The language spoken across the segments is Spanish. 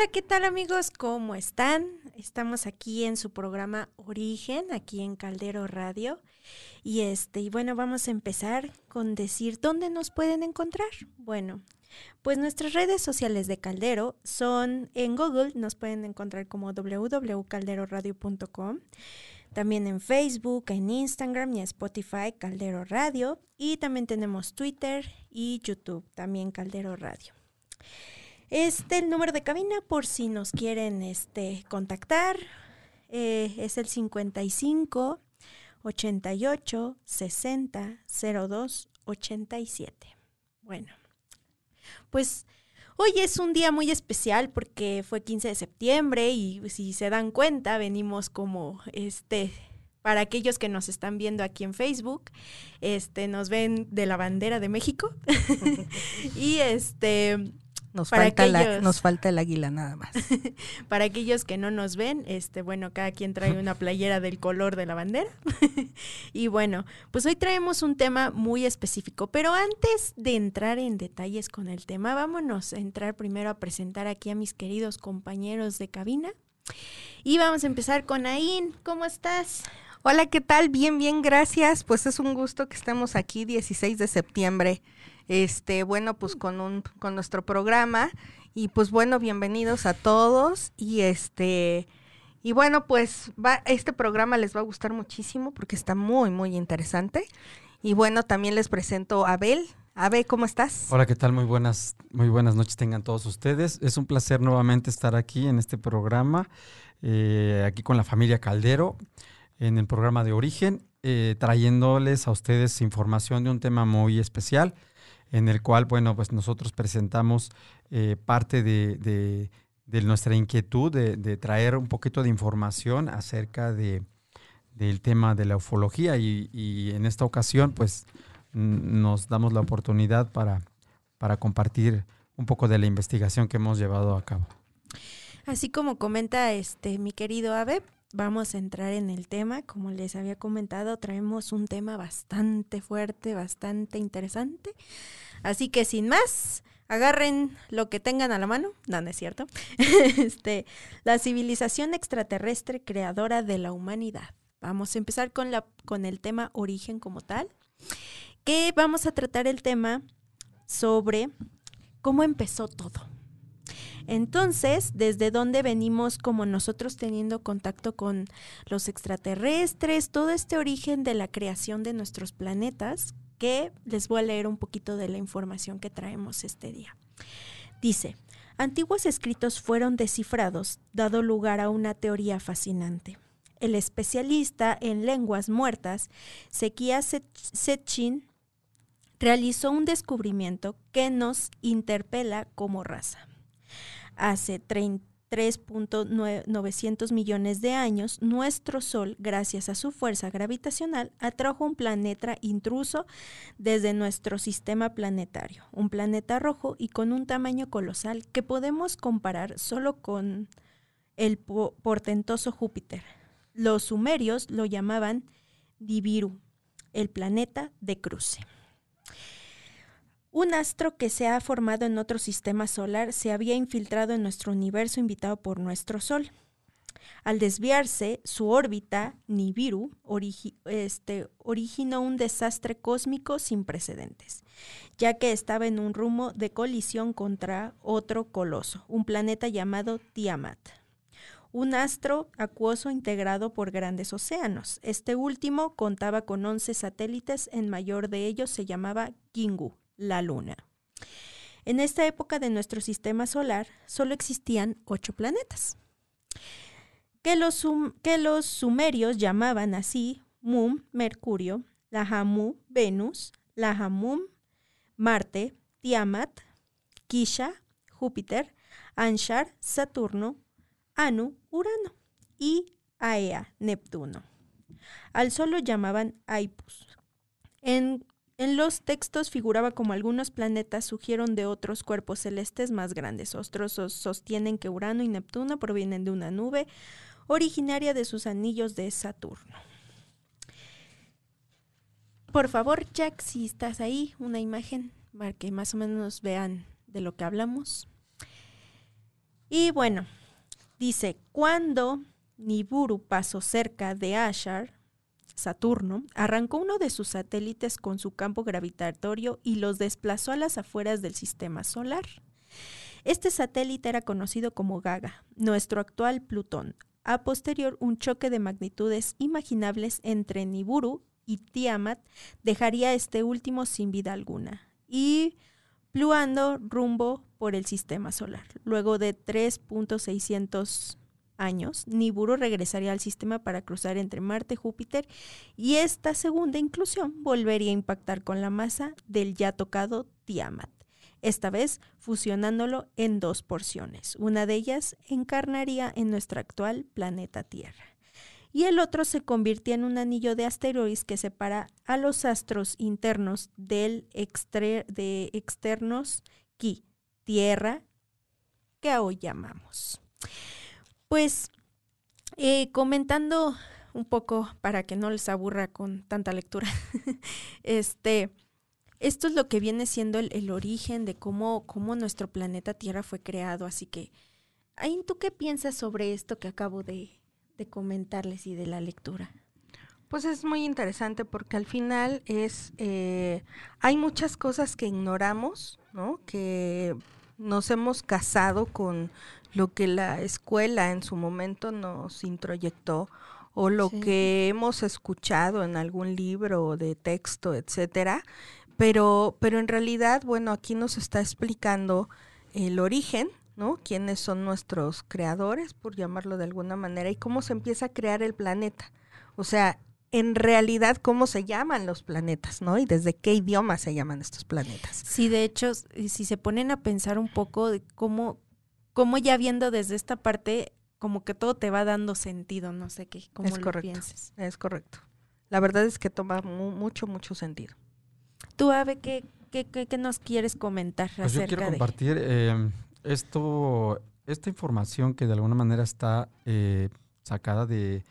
Hola, ¿qué tal amigos? ¿Cómo están? Estamos aquí en su programa Origen, aquí en Caldero Radio. Y este, y bueno, vamos a empezar con decir dónde nos pueden encontrar. Bueno, pues nuestras redes sociales de Caldero son en Google, nos pueden encontrar como www.calderoradio.com. También en Facebook, en Instagram y en Spotify, Caldero Radio. Y también tenemos Twitter y YouTube, también Caldero Radio. Este, el número de cabina, por si nos quieren este, contactar, eh, es el 55 88 60 02 87. Bueno, pues hoy es un día muy especial porque fue 15 de septiembre y si se dan cuenta, venimos como este para aquellos que nos están viendo aquí en Facebook, este nos ven de la bandera de México. y este nos, falta nos falta el águila nada más. para aquellos que no nos ven, este, bueno, cada quien trae una playera del color de la bandera. y bueno, pues hoy traemos un tema muy específico, pero antes de entrar en detalles con el tema, vámonos a entrar primero a presentar aquí a mis queridos compañeros de cabina. Y vamos a empezar con Ain. ¿Cómo estás? Hola, ¿qué tal? Bien, bien, gracias. Pues es un gusto que estemos aquí 16 de septiembre este, bueno, pues con un, con nuestro programa. Y pues bueno, bienvenidos a todos. Y este, y bueno, pues va, este programa les va a gustar muchísimo porque está muy, muy interesante. Y bueno, también les presento a Abel. Abel, ¿cómo estás? Hola, ¿qué tal? Muy buenas, muy buenas noches tengan todos ustedes. Es un placer nuevamente estar aquí en este programa, eh, aquí con la familia Caldero, en el programa de Origen, eh, trayéndoles a ustedes información de un tema muy especial en el cual, bueno, pues nosotros presentamos eh, parte de, nuestra inquietud de, traer un poquito de información acerca de, del tema de la ufología y, en esta ocasión, pues nos damos la oportunidad para, para compartir un poco de la investigación que hemos llevado a cabo. Así como comenta este mi querido Ave, vamos a entrar en el tema. Como les había comentado, traemos un tema bastante fuerte, bastante interesante. Así que sin más, agarren lo que tengan a la mano. No, no es cierto. este, la civilización extraterrestre creadora de la humanidad. Vamos a empezar con, la, con el tema origen como tal. Que vamos a tratar el tema sobre cómo empezó todo. Entonces, ¿desde dónde venimos como nosotros teniendo contacto con los extraterrestres? Todo este origen de la creación de nuestros planetas, que les voy a leer un poquito de la información que traemos este día. Dice, antiguos escritos fueron descifrados, dado lugar a una teoría fascinante. El especialista en lenguas muertas, Sekia Setchin, realizó un descubrimiento que nos interpela como raza hace 3.900 millones de años, nuestro Sol, gracias a su fuerza gravitacional, atrajo un planeta intruso desde nuestro sistema planetario, un planeta rojo y con un tamaño colosal que podemos comparar solo con el portentoso Júpiter. Los sumerios lo llamaban Diviru, el planeta de cruce. Un astro que se ha formado en otro sistema solar se había infiltrado en nuestro universo invitado por nuestro Sol. Al desviarse, su órbita, Nibiru, este, originó un desastre cósmico sin precedentes, ya que estaba en un rumbo de colisión contra otro coloso, un planeta llamado Tiamat, un astro acuoso integrado por grandes océanos. Este último contaba con 11 satélites, el mayor de ellos se llamaba Kingu la Luna. En esta época de nuestro sistema solar solo existían ocho planetas, que los, que los sumerios llamaban así Mum, Mercurio, Lahamu, Venus, Lahamum, Marte, Tiamat, Kisha, Júpiter, Anshar, Saturno, Anu, Urano y Aea, Neptuno. Al Sol lo llamaban Aipus. En en los textos figuraba como algunos planetas surgieron de otros cuerpos celestes más grandes. Otros sostienen que Urano y Neptuno provienen de una nube originaria de sus anillos de Saturno. Por favor, Jack, si estás ahí, una imagen para que más o menos vean de lo que hablamos. Y bueno, dice, cuando Nibiru pasó cerca de Ashar, Saturno, arrancó uno de sus satélites con su campo gravitatorio y los desplazó a las afueras del sistema solar. Este satélite era conocido como Gaga, nuestro actual Plutón. A posterior, un choque de magnitudes imaginables entre Nibiru y Tiamat dejaría este último sin vida alguna y fluando rumbo por el sistema solar. Luego de 3.600 años, Nibiru regresaría al sistema para cruzar entre Marte y Júpiter y esta segunda inclusión volvería a impactar con la masa del ya tocado Tiamat esta vez fusionándolo en dos porciones. Una de ellas encarnaría en nuestro actual planeta Tierra. Y el otro se convirtió en un anillo de asteroides que separa a los astros internos del de externos Ki, Tierra, que hoy llamamos. Pues eh, comentando un poco para que no les aburra con tanta lectura, este, esto es lo que viene siendo el, origen de cómo, cómo, nuestro planeta Tierra fue creado. Así que, Ain, ¿tú qué piensas sobre esto que acabo de, comentarles y de la lectura? Pues es muy interesante porque al final es, eh, hay muchas cosas que ignoramos, ¿no? Que nos hemos casado con lo que la escuela en su momento nos introyectó o lo que hemos escuchado en algún libro de texto, etcétera, pero, pero en realidad, bueno, aquí nos está explicando el origen, ¿no? Quiénes son nuestros creadores, por llamarlo de alguna manera, y cómo se empieza a crear el planeta. O sea, en realidad cómo se llaman los planetas, ¿no? Y desde qué idioma se llaman estos planetas. Sí, de hecho, si se ponen a pensar un poco de cómo, cómo ya viendo desde esta parte, como que todo te va dando sentido, no sé qué, cómo es lo correcto, pienses. Es correcto. La verdad es que toma mucho, mucho sentido. Tú, Ave, ¿qué, qué, qué, nos quieres comentar pues yo quiero compartir eh, esto, esta información que de alguna manera está eh, sacada de,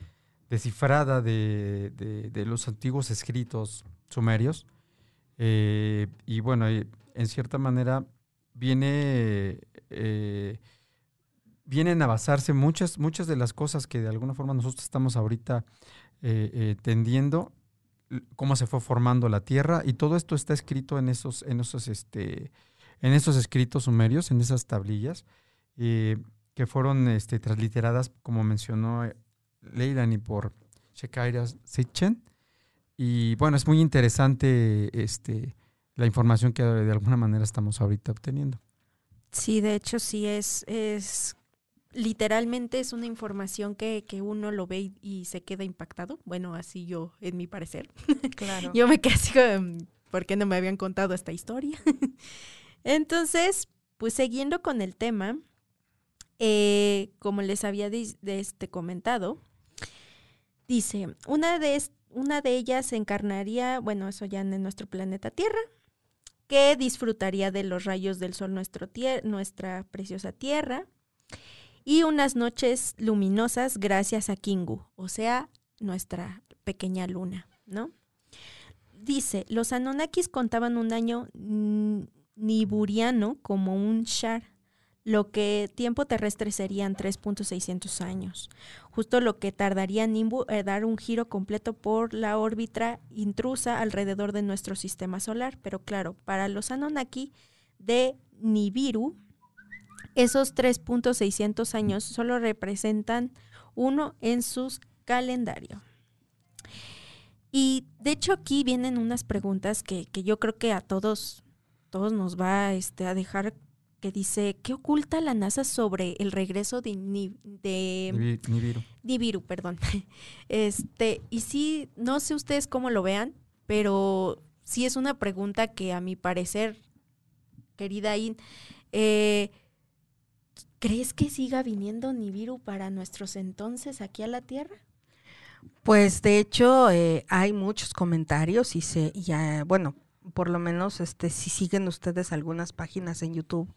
descifrada de, de, los antiguos escritos sumerios. Eh, y bueno, en cierta manera viene, vienen a basarse muchas, muchas de las cosas que de alguna forma nosotros estamos ahorita tendiendo cómo se fue formando la tierra y todo esto está escrito en esos, en esos, este, en esos escritos sumerios, en esas tablillas, eh, que fueron este, transliteradas, como mencionó eh, Leilani, por Shekaira Sitchen. Y bueno, es muy interesante este, la información que de alguna manera estamos ahorita obteniendo. Sí, de hecho sí es, es literalmente es una información que, que uno lo ve y, se queda impactado. Bueno, así yo, en mi parecer. Claro. yo me quedé así, ¿por qué no me habían contado esta historia? Entonces, pues siguiendo con el tema, eh, como les había de, este comentado, dice, una de, una de ellas encarnaría, bueno, eso ya en nuestro planeta Tierra, que disfrutaría de los rayos del sol nuestro nuestra preciosa Tierra y unas noches luminosas gracias a Kingu, o sea, nuestra pequeña luna, ¿no? Dice, los Anunnakis contaban un año niburiano como un shar, lo que tiempo terrestre serían 3.600 años, justo lo que tardaría Nimbu en dar un giro completo por la órbita intrusa alrededor de nuestro sistema solar, pero claro, para los Anunnaki de Nibiru, esos 3.600 años solo representan uno en sus calendario. Y de hecho aquí vienen unas preguntas que, yo creo que a todos, todos nos va este, a dejar que dice, ¿qué oculta la NASA sobre el regreso de, de Nibiru? Nibiru, perdón. Este, y sí, no sé ustedes cómo lo vean, pero sí es una pregunta que a mi parecer, querida In, eh, ¿Crees que siga viniendo Nibiru para nuestros entonces aquí a la Tierra? Pues de hecho eh, hay muchos comentarios y se ya bueno por lo menos este si siguen ustedes algunas páginas en YouTube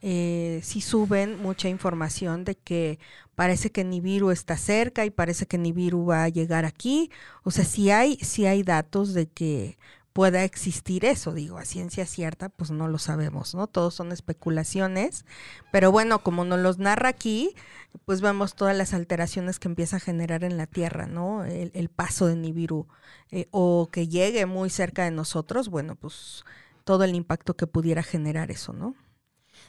eh, si suben mucha información de que parece que Nibiru está cerca y parece que Nibiru va a llegar aquí. O sea, si hay, si hay datos de que pueda existir eso. Digo, a ciencia cierta, pues no lo sabemos, ¿no? Todos son especulaciones, pero bueno, como nos los narra aquí, pues vemos todas las alteraciones que empieza a generar en la Tierra, ¿no? El, paso de Nibiru, eh, o que llegue muy cerca de nosotros, bueno, pues todo el impacto que pudiera generar eso, ¿no?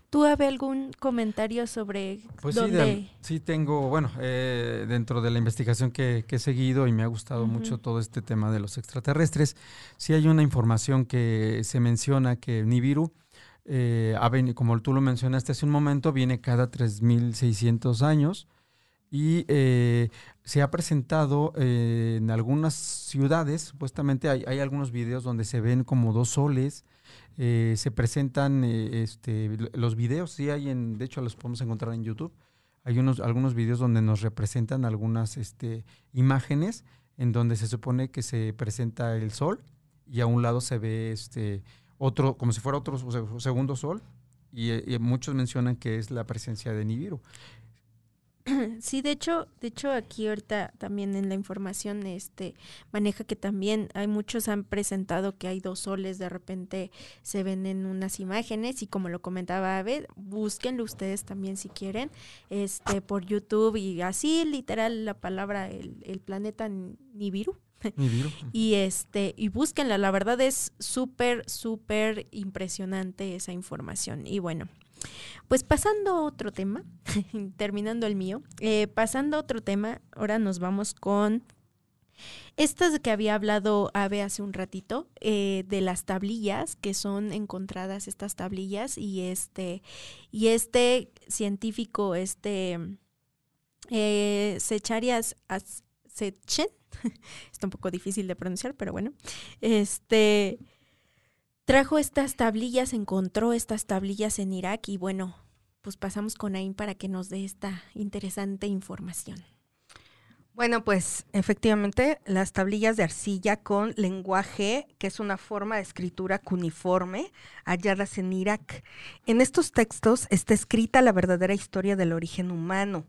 ¿Tú habe algún comentario sobre pues dónde? Sí, sí, tengo, bueno, eh, dentro de la investigación que, he seguido y me ha gustado mucho todo este tema de los extraterrestres, sí hay una información que se menciona que Nibiru, eh, como tú lo mencionaste hace un momento, viene cada 3.600 años y eh, se ha presentado en algunas ciudades, supuestamente hay, hay algunos videos donde se ven como dos soles, eh, se presentan eh, este, los videos, sí hay en, de hecho los podemos encontrar en YouTube. Hay unos, algunos videos donde nos representan algunas este, imágenes en donde se supone que se presenta el sol y a un lado se ve este otro, como si fuera otro segundo sol, y, y muchos mencionan que es la presencia de Nibiru. Sí, de hecho, de hecho aquí ahorita también en la información este maneja que también hay muchos han presentado que hay dos soles, de repente se ven en unas imágenes y como lo comentaba Ave, búsquenlo ustedes también si quieren, este por YouTube y así literal la palabra el, el planeta Nibiru. Nibiru. y este y búsquenla, la verdad es súper súper impresionante esa información y bueno, pues pasando a otro tema, terminando el mío, eh, pasando a otro tema, ahora nos vamos con estas que había hablado Ave hace un ratito, eh, de las tablillas, que son encontradas estas tablillas, y este, y este científico, este eh, Secharias Sechen, está un poco difícil de pronunciar, pero bueno, este trajo estas tablillas, encontró estas tablillas en Irak y bueno, pues pasamos con Ain para que nos dé esta interesante información. Bueno, pues efectivamente las tablillas de arcilla con lenguaje, que es una forma de escritura cuneiforme, halladas en Irak. En estos textos está escrita la verdadera historia del origen humano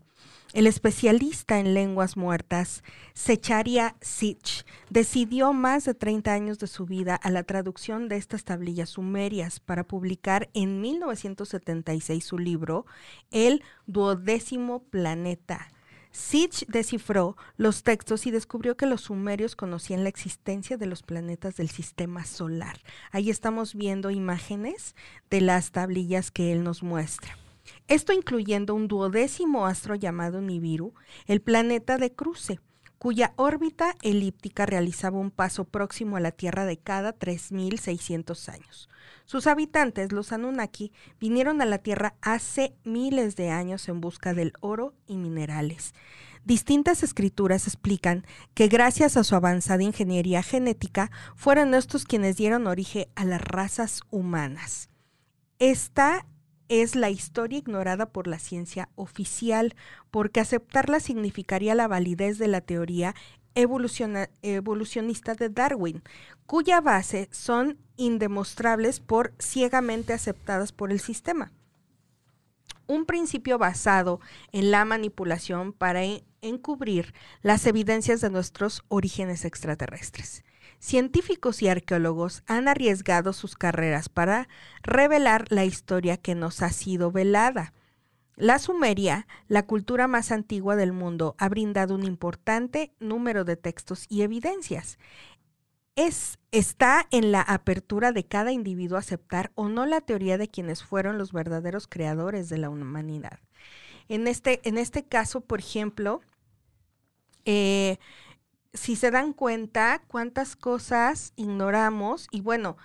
el especialista en lenguas muertas, Secharia Sich, decidió más de 30 años de su vida a la traducción de estas tablillas sumerias para publicar en 1976 su libro El duodécimo planeta. Sich descifró los textos y descubrió que los sumerios conocían la existencia de los planetas del sistema solar. Ahí estamos viendo imágenes de las tablillas que él nos muestra. Esto incluyendo un duodécimo astro llamado Nibiru, el planeta de cruce, cuya órbita elíptica realizaba un paso próximo a la Tierra de cada 3.600 años. Sus habitantes, los Anunnaki, vinieron a la Tierra hace miles de años en busca del oro y minerales. Distintas escrituras explican que gracias a su avanzada ingeniería genética fueron estos quienes dieron origen a las razas humanas. Esta es la historia ignorada por la ciencia oficial, porque aceptarla significaría la validez de la teoría evolucionista de Darwin, cuya base son indemostrables por ciegamente aceptadas por el sistema. Un principio basado en la manipulación para encubrir las evidencias de nuestros orígenes extraterresres científicos y arqueólogos han arriesgado sus carreras para revelar la historia que nos ha sido velada. La Sumeria, la cultura más antigua del mundo, ha brindado un importante número de textos y evidencias. Es, está en la apertura de cada individuo aceptar o no la teoría de quienes fueron los verdaderos creadores de la humanidad. En este, en este caso, por ejemplo, eh, si se dan cuenta cuántas cosas ignoramos y bueno,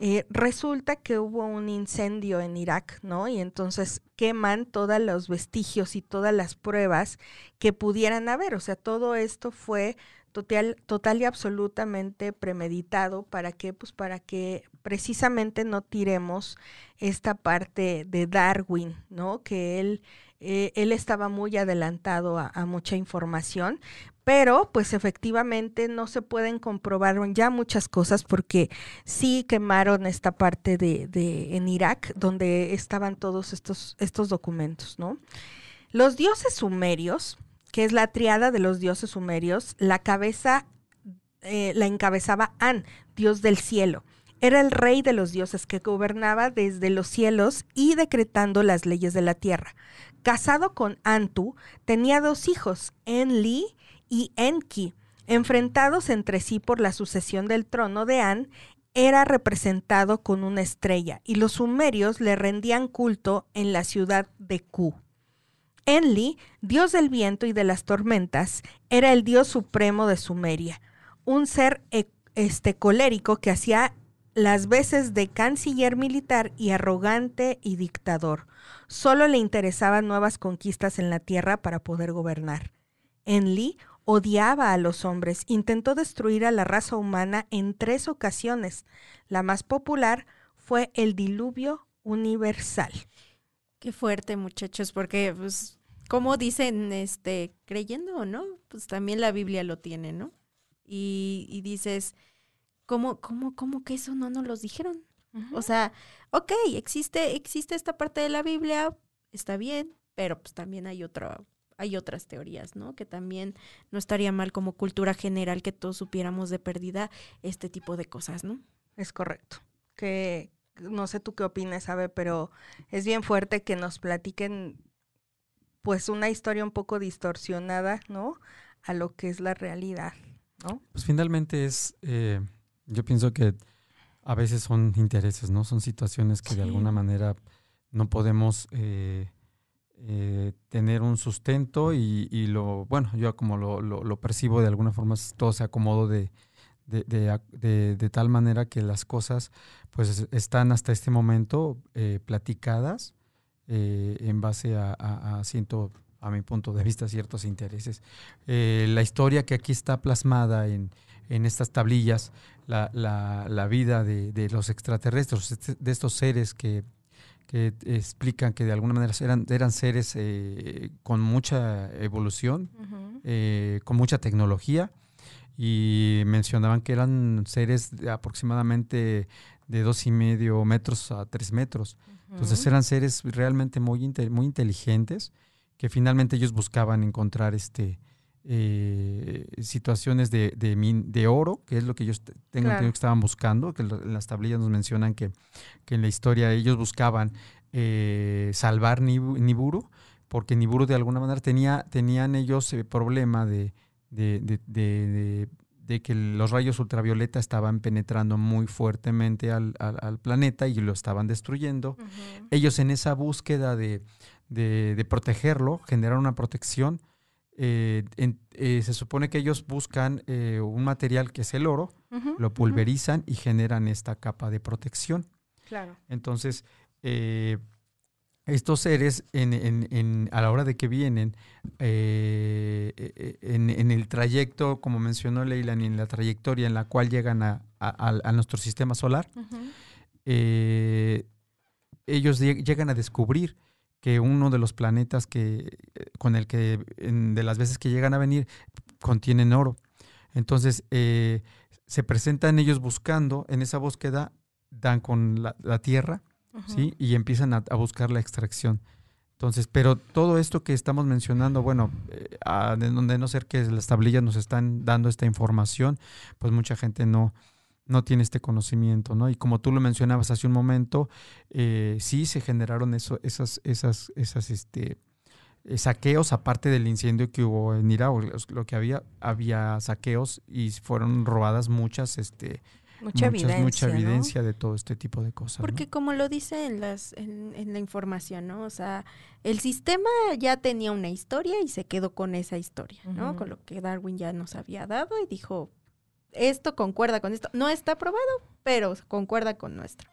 eh, resulta que hubo un incendio en Irak, ¿no? Y entonces queman todos los vestigios y todas las pruebas que pudieran haber. O sea, todo esto fue total, total y absolutamente premeditado para que, pues para que precisamente no tiremos esta parte de Darwin, ¿no? Que él eh, él estaba muy adelantado a, mucha información, pero pues efectivamente no se pueden comprobar ya muchas cosas porque sí quemaron esta parte de, de en Irak donde estaban todos estos, estos documentos, ¿no? Los dioses sumerios, que es la triada de los dioses sumerios, la cabeza eh, la encabezaba An, dios del cielo. Era el rey de los dioses que gobernaba desde los cielos y decretando las leyes de la tierra. Casado con Antu, tenía dos hijos, Enli y Enki. Enfrentados entre sí por la sucesión del trono de An, era representado con una estrella y los sumerios le rendían culto en la ciudad de Ku. Enli, dios del viento y de las tormentas, era el dios supremo de Sumeria, un ser e, este, colérico que hacía las veces de canciller militar y arrogante y dictador. Solo le interesaban nuevas conquistas en la tierra para poder gobernar. Enli odiaba a los hombres, intentó destruir a la raza humana en tres ocasiones. La más popular fue el diluvio universal. Qué fuerte, muchachos, porque, pues, como dicen, este, creyendo o no, pues también la Biblia lo tiene, ¿no? Y, y dices, ¿cómo, cómo, cómo que eso no nos lo dijeron? O sea, ok, existe, existe esta parte de la Biblia, está bien, pero pues también hay otra, hay otras teorías, ¿no? Que también no estaría mal como cultura general que todos supiéramos de pérdida este tipo de cosas, ¿no? Es correcto. Que no sé tú qué opinas, sabe, pero es bien fuerte que nos platiquen pues una historia un poco distorsionada, ¿no? A lo que es la realidad, ¿no? Pues finalmente es, eh, yo pienso que a veces son intereses, ¿no? Son situaciones que de alguna manera no podemos eh, tener un sustento y, lo, bueno, yo como lo, lo, percibo de alguna forma, todo se acomodó de, de, tal manera que las cosas pues están hasta este momento eh, platicadas en base a, a, a mi punto de vista, ciertos intereses. la historia que aquí está plasmada en, en estas tablillas la, la, la vida de, de, los extraterrestres, de estos seres que, que, explican que de alguna manera eran, eran seres eh, con mucha evolución, eh, con mucha tecnología, y mencionaban que eran seres de aproximadamente de dos y medio metros a tres metros. Entonces eran seres realmente muy, muy inteligentes que finalmente ellos buscaban encontrar este, eh, situaciones de, de, de, oro, que es lo que ellos tengo que estaban buscando, que en las tablillas nos mencionan que, que en la historia ellos buscaban eh, salvar Niburu, porque Niburu de alguna manera tenía, tenían ellos el problema de, de, que los rayos ultravioleta estaban penetrando muy fuertamente al, al, planeta y lo estaban destruyendo. Ellos en esa búsqueda de, protegerlo, generaron una protección, eh, eh, se supone que ellos buscan eh, un material que es el oro, lo pulverizan y generan esta capa de protección. Claro. Entonces, estos seres, en, a la hora de que vienen, en, el trayecto, como mencionó Leila, en la trayectoria en la cual llegan a, nuestro sistema solar, ellos llegan a descubrir que uno de los planetas que eh, con el que de las veces que llegan a venir contienen oro. Entonces eh, se presentan ellos buscando, en esa búsqueda dan con la, Tierra, ¿sí? Y empiezan a, buscar la extracción. Entonces, pero todo esto que estamos mencionando, bueno, eh, de donde no ser que las tablillas nos están dando esta información, pues mucha gente no, no tiene este conocimiento, ¿no? Y como tú lo mencionabas hace un momento, eh, sí se generaron eso, esas, esas, esas, este, eh, saqueos, aparte del incendio que hubo en Irak, lo que había, había saqueos y fueron robadas muchas, este, mucha evidencia, mucha evidencia de todo este tipo de cosas. Porque como lo dice en, las, en, en, la información, ¿no? O sea, el sistema ya tenía una historia y se quedó con esa historia, ¿no? Con lo que Darwin ya nos había dado y dijo, esto concuerda con esto. No está aprobado, pero concuerda con nuestro.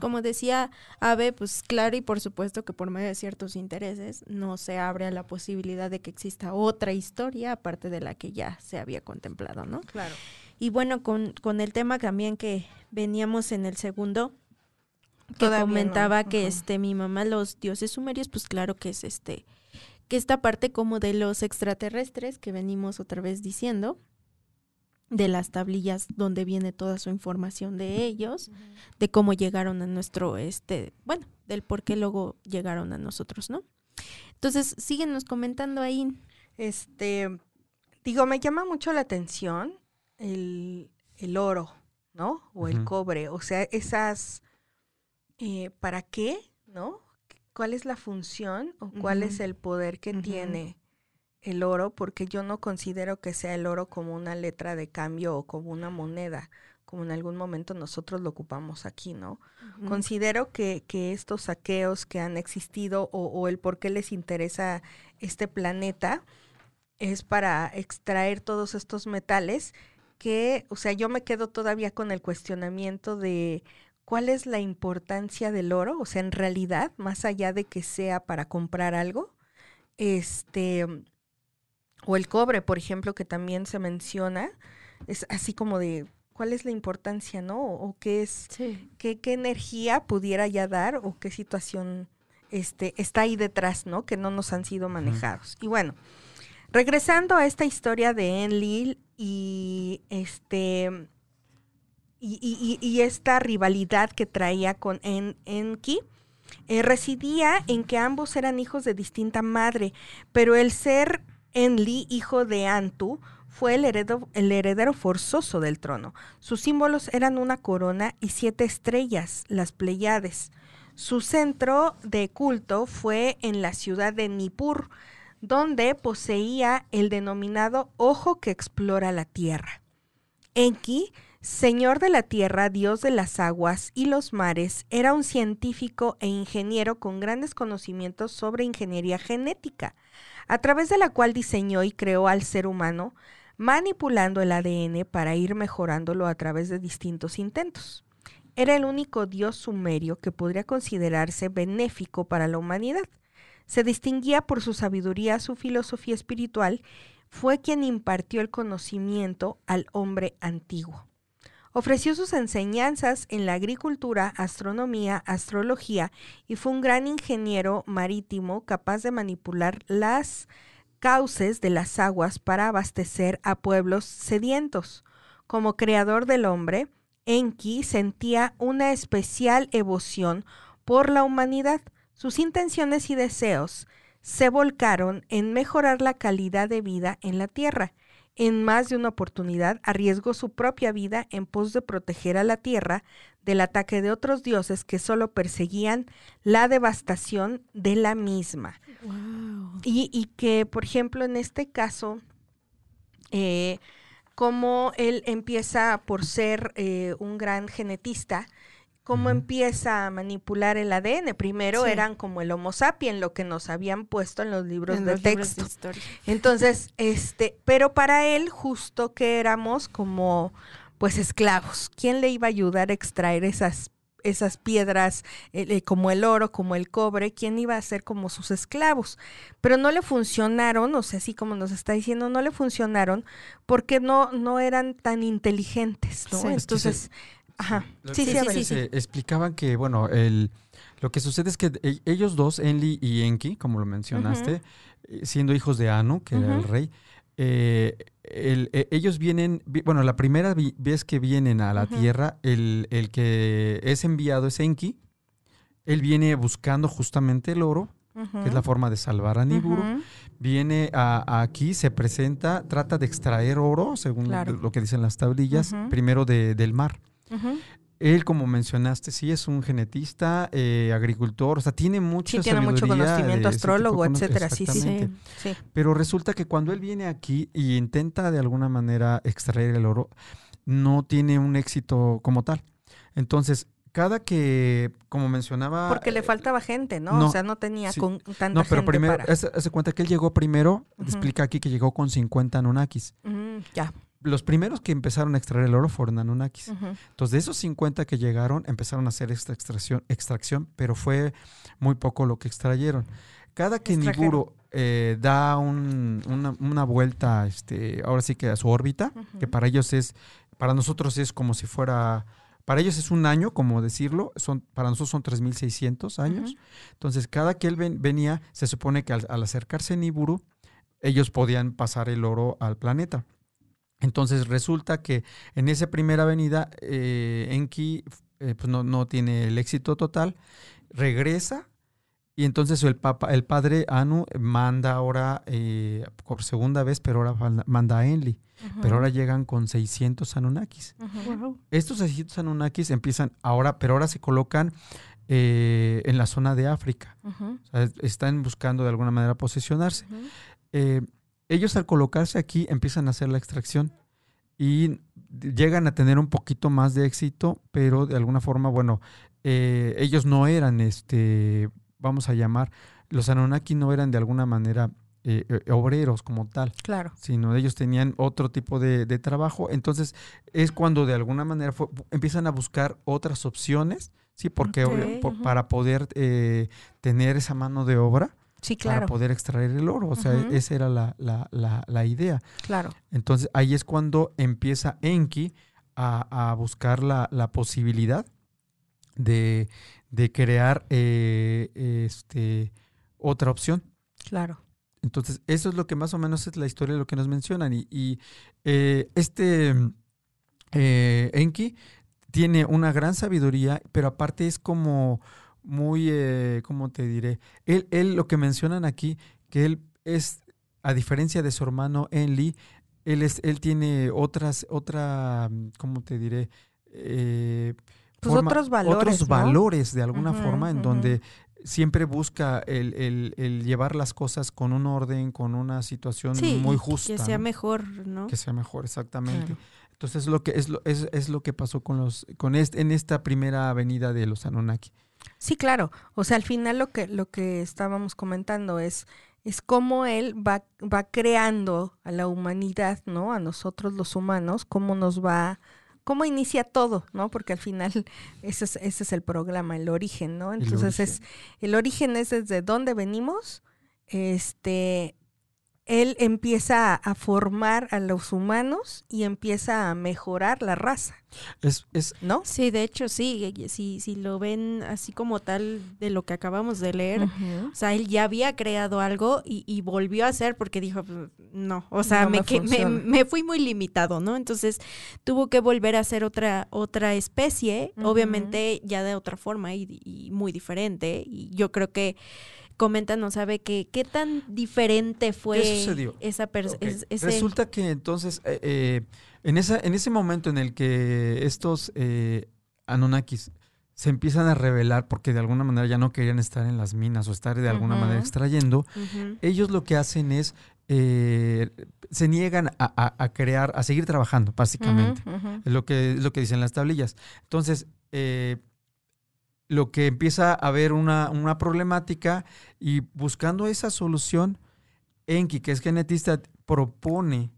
como decía Ave, pues claro y por supuesto que por medio de ciertos intereses no se abre a la posibilidad de que exista otra historia aparte de la que ya se había contemplado, ¿no? Claro. Y bueno, con, con el tema también que veníamos en el segundo, que comentaba que este mi mamá los dioses sumerios, pues claro que es este que esta parte como de los extraterrestres que venimos otra vez diciendo, de las tablillas donde viene toda su información de ellos, de cómo llegaron a nuestro, este, bueno, del por qué luego llegaron a nosotros, ¿no? Entonces, síguenos comentando ahí. Este, digo, me llama mucho la atención el, el oro, ¿no? O el cobre, o sea, esas, eh, ¿para qué? ¿No? ¿Cuál es la función o cuál es el poder que tiene el oro? Porque yo no considero que sea el oro como una letra de cambio o como una moneda, como en algún momento nosotros lo ocupamos aquí, ¿no? Considero que, que estos saqueos que han existido o, o el por qué les interesa este planeta es para extraer todos estos metales que, o sea, yo me quedo todavía con el cuestionamiento de cuál es la importancia del oro, o sea, en realidad, más allá de que sea para comprar algo, este, o el cobre, por ejemplo, que también se menciona, es así como de cuál es la importancia, ¿no? O, qué es, Sí. qué, qué energía pudiera ya dar o qué situación este, está ahí detrás, ¿no? Que no nos han sido manejados. Y bueno, regresando a esta historia de Enlil y este y, y- y- y esta rivalidad que traía con en, Enki, eh, residía en que ambos eran hijos de distinta madre, pero el ser Enli, hijo de Antu, fue el, heredero forzoso del trono. Sus símbolos eran una corona y siete estrellas, las Pleiades. Su centro de culto fue en la ciudad de Nippur, donde poseía el denominado ojo que explora la tierra. Enki, señor de la tierra, dios de las aguas y los mares, era un científico e ingeniero con grandes conocimientos sobre ingeniería genética, a través de la cual diseñó y creó al ser humano, manipulando el ADN para ir mejorándolo a través de distintos intentos. Era el único dios sumerio que podría considerarse benéfico para la humanidad. Se distinguía por su sabiduría, su filosofía espiritual, fue quien impartió el conocimiento al hombre antiguo. Ofreció sus enseñanzas en la agricultura, astronomía, astrología y fue un gran ingeniero marítimo capaz de manipular las cauces de las aguas para abastecer a pueblos sedientos. Como creador del hombre, Enki sentía una especial evoción por la humanidad. Sus intenciones y deseos se volcaron en mejorar la calidad de vida en la tierra. En más de una oportunidad arriesgó su propia vida en pos de proteger a la tierra del ataque de otros dioses que solo perseguían la devastación de la misma. Wow. Y, y que, por ejemplo, en este caso, eh, como él empieza por ser eh, un gran genetista, cómo empieza a manipular el ADN. Primero Sí. eran como el Homo sapiens, lo que nos habían puesto en los libros En de los libros texto. de. Entonces, este, pero para él justo que éramos como pues esclavos. ¿Quién le iba a ayudar a extraer esas esas piedras eh, eh, como el oro, como el cobre, quién iba a ser como sus esclavos? Pero no le funcionaron, o sea, así como nos está diciendo, no le funcionaron porque no no eran tan inteligentes, ¿no? Sí. Es que Entonces, ajá. Sí, sí, sí, explicaban que, bueno, el, lo que sucede es que e- ellos dos, Enli y Enki, como lo mencionaste, eh, siendo hijos de Anu, que era el rey, eh, el- e- ellos vienen, vi- bueno, la primera vez que vienen a la tierra, el, el que es enviado es Enki. Él viene buscando justamente el oro, que es la forma de salvar a Niburu. Viene a, a aquí, se presenta, trata de extraer oro, según Claro. lo que dicen las tablillas, primero de- del mar. Él, como mencionaste, sí es un genetista, eh, agricultor, o sea, tiene mucha Sí, tiene mucho conocimiento, de astrólogo, etcétera. Sí, sí, sí. Pero resulta que cuando él viene aquí y intenta de alguna manera extraer el oro, no tiene un éxito como tal. Entonces, cada que, como mencionaba... Porque le faltaba gente, ¿no? no, o sea, no tenía sí. con tanta No, pero gente primero, para... hace, hace cuenta que él llegó primero, explica aquí que llegó con 50 Anunnakis. Mm, ya. Los primeros que empezaron a extraer el oro fueron Anunnakis. Entonces, de esos 50 que llegaron, empezaron a hacer esta extracción, extracción pero fue muy poco lo que extrayeron. Cada que Extrajeron. Niburo eh, da un- una, una vuelta, este, ahora sí que a su órbita, que para ellos es, para nosotros es como si fuera, para ellos es un año, como decirlo, son, para nosotros son 3.600 años. Ujú. Entonces, cada que él ven- venía, se supone que al, al acercarse Niburu, ellos podían pasar el oro al planeta. Entonces resulta que en esa primera avenida, eh, Enki eh, pues no, no tiene el éxito total, regresa Y entonces el papa, el padre Anu manda ahora eh, por segunda vez, pero ahora manda a Enli. Pero ahora llegan con 600 Anunnakis. Wow. Estos 600 Anunnakis empiezan ahora, pero ahora se colocan eh, en la zona de África. O sea, es- están buscando de alguna manera posicionarse. Ellos al colocarse aquí empiezan a hacer la extracción y llegan a tener un poquito más de éxito, pero de alguna forma, bueno, eh, ellos no eran, este, vamos a llamar, los Anunnaki no eran de alguna manera eh, eh, obreros como tal, Claro. sino ellos tenían otro tipo de, de trabajo. Entonces es cuando de alguna manera fue- empiezan a buscar otras opciones, sí, porque por- para poder eh, tener esa mano de obra Sí, para claro. poder extraer el oro. O sea, esa era la, la- la- la idea. Claro. Entonces ahí es cuando empieza Enki a, a buscar la, la posibilidad de, de crear eh, este, otra opción. Claro. Entonces, eso es lo que más o menos es la historia de lo que nos mencionan. Y, y, eh, este eh, Enki tiene una gran sabiduría, pero aparte es como muy, eh, ¿cómo te diré? Él, él, lo que mencionan aquí, que él es, a diferencia de su hermano Enli, él, es, él tiene otras, otra, ¿cómo te diré? Eh, Pues otros valores, Otros ¿no? valores de alguna forma en donde siempre busca el, el- el llevar las cosas con un orden, con una situación Sí, muy justa. Que sea ¿no? mejor, ¿no? Que sea mejor, exactamente. Claro. Entonces es lo que es lo, es, es lo que pasó con los con este, en esta primera avenida de los Anunnaki. Sí, claro. O sea, al final lo que, lo que estábamos comentando es, es cómo él va, va creando a la humanidad, ¿no? A nosotros los humanos, cómo nos va, cómo inicia todo, ¿no? Porque al final ese es, ese es el programa, el origen, ¿no? El Entonces es, el origen es desde dónde venimos, este, él empieza a formar a los humanos y empieza a mejorar la raza, Es, es ¿no? Sí, de hecho, sí, si, si lo ven así como tal de lo que acabamos de leer, o sea, él ya había creado algo y, y volvió a hacer porque dijo, "Pues, no, o sea, No me, me me, funciona". me fui muy limitado, ¿no? Entonces tuvo que volver a hacer otra, otra especie, obviamente ya de otra forma y, y muy diferente. Y yo creo que coméntanos, ¿sabe que, qué tan diferente fue ¿Qué sucedió? esa persona? Resulta que entonces, eh, eh, en, esa, en ese momento en el que estos eh, Anunnakis se empiezan a revelar porque de alguna manera ya no querían estar en las minas o estar de alguna manera extrayendo, ellos lo que hacen es, eh, se niegan a, a- a crear, a seguir trabajando, básicamente. Es lo que, es lo que dicen las tablillas. Entonces, eh, lo que empieza a haber una, una problemática y buscando esa solución, Enki, que es genetista, propone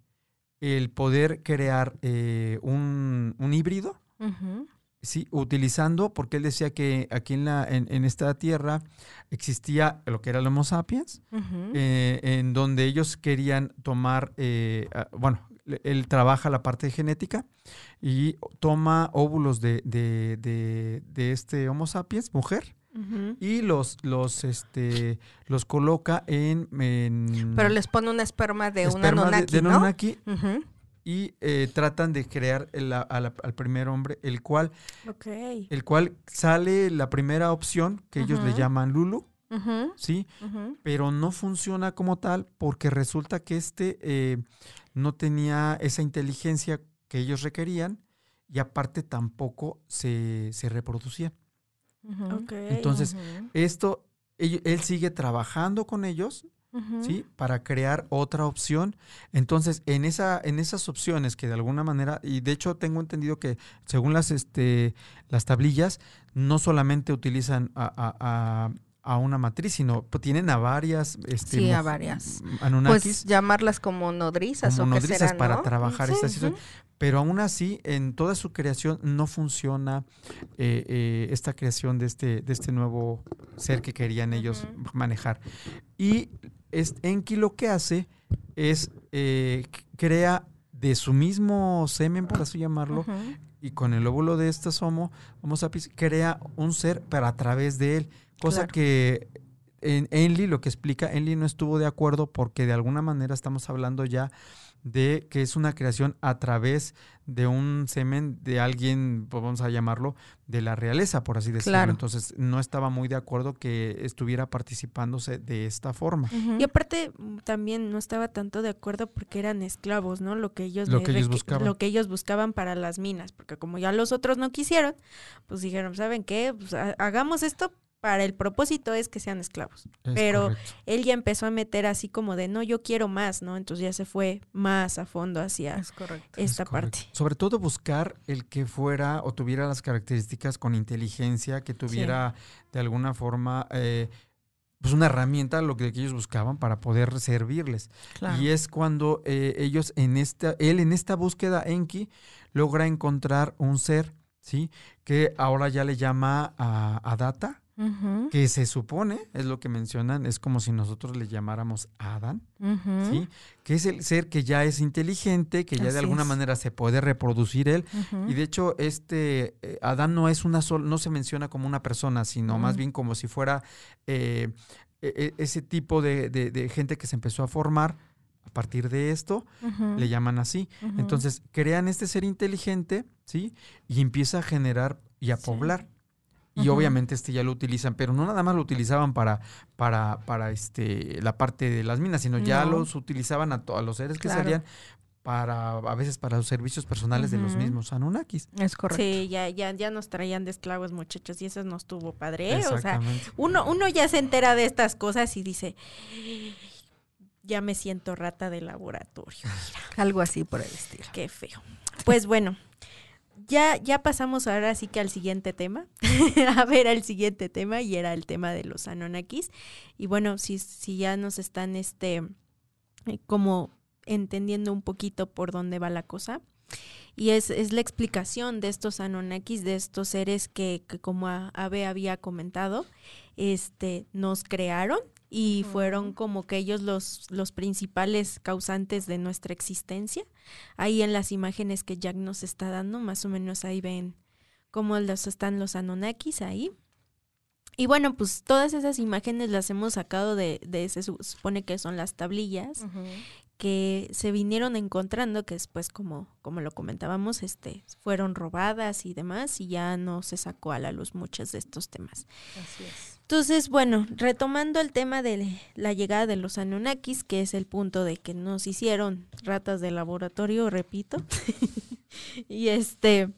el poder crear eh, un, un híbrido, sí, utilizando, porque él decía que aquí en, la, en, en esta tierra existía lo que era el Homo sapiens, eh, en donde ellos querían tomar, eh, ah, bueno, él trabaja la parte de genética y toma óvulos de, de- de- de este Homo sapiens, mujer, y los, los, este, los coloca en... en Pero les pone un esperma de un esperma Anunnaki, de ¿no? Anunnaki Ujú. y eh, tratan de crear el- a- a la- al primer hombre, el cual, el cual sale la primera opción que ellos le llaman Lulu, ¿sí? Pero no funciona como tal porque resulta que este eh, no tenía esa inteligencia que ellos requerían y aparte tampoco se, se reproducía. Ujú. Ok. Entonces. Esto, él sigue trabajando con ellos. ¿sí? Para crear otra opción. Entonces, en, esa, en esas opciones que de alguna manera, y de hecho tengo entendido que según las, este, las tablillas, no solamente utilizan a, a- a- a una matriz, sino pues, tienen a varias. Este, Sí, a varias. Anunnakis Pues llamarlas como nodrizas como o nodrizas para ¿no? trabajar Sí, esta situación. Pero aún así, en toda su creación no funciona eh, eh, esta creación de este, de este nuevo ser que querían ellos manejar. Y es, Enki lo que hace es eh, crea de su mismo semen, por así llamarlo, y con el óvulo de estos homo, homo sapiens, crea un ser para a través de él. Cosa Claro. que en Enli, lo que explica, Enli no estuvo de acuerdo porque de alguna manera estamos hablando ya de que es una creación a través de un semen de alguien, pues vamos a llamarlo, de la realeza, por así decirlo. Claro. Entonces no estaba muy de acuerdo que estuviera participándose de esta forma. Y aparte mm, también no estaba tanto de acuerdo porque eran esclavos, ¿no? Lo que ellos Lo que ellos buscaban. lo que ellos buscaban para las minas, porque como ya los otros no quisieron, pues dijeron, ¿saben qué? Pues ha- hagamos esto para el propósito es que sean esclavos. Es Pero correcto. Él ya empezó a meter así como de, no, yo quiero más, ¿no? Entonces ya se fue más a fondo hacia Es correcto. Es esta correcto. parte. Sobre todo buscar el que fuera o tuviera las características con inteligencia, que tuviera de alguna forma eh, pues una herramienta, lo que ellos buscaban para poder servirles. Claro. Y es cuando eh, ellos en esta, él en esta búsqueda, Enki, logra encontrar un ser, ¿sí? Que ahora ya le llama a, a Data, Que se supone, es lo que mencionan, es como si nosotros le llamáramos Adán. ¿sí? Que es el ser que ya es inteligente, que ya Así de alguna es. manera se puede reproducir él. Y de hecho, este eh, Adán no es una sola, no se menciona como una persona, sino más bien como si fuera eh, e- e- ese tipo de, de- de gente que se empezó a formar a partir de esto, le llaman así. Entonces, crean este ser inteligente, ¿sí? Y empieza a generar y a Sí. poblar. Y obviamente este ya lo utilizan, pero no nada más lo utilizaban para, para, para este, la parte de las minas, sino ya No. los utilizaban a, a los seres que Claro. salían para, a veces para los servicios personales de los mismos Anunnakis. Es correcto. Sí, ya, ya, ya nos traían de esclavos, muchachos, y eso nos tuvo padre. O sea, Exactamente. uno, uno ya se entera de estas cosas y dice, ya me siento rata de laboratorio. Algo así por el estilo. Qué feo. Pues bueno, ya, ya pasamos ahora sí que al siguiente tema. a ver, al siguiente tema, y era el tema de los Anunnakis. Y bueno, si, si ya nos están este eh, como entendiendo un poquito por dónde va la cosa. Y es, es la explicación de estos Anunnakis, de estos seres que, que como Abe había comentado, este, nos crearon y fueron como que ellos los, los principales causantes de nuestra existencia. Ahí en las imágenes que Jack nos está dando, más o menos ahí ven cómo los están los Anunnakis ahí. Y bueno, pues todas esas imágenes las hemos sacado de, de se su- supone que son las tablillas que se vinieron encontrando, que después, como, como lo comentábamos, este, fueron robadas y demás, y ya no se sacó a la luz muchos de estos temas. Así es. Entonces, bueno, retomando el tema de la llegada de los Anunnakis, que es el punto de que nos hicieron ratas de laboratorio, repito. y este,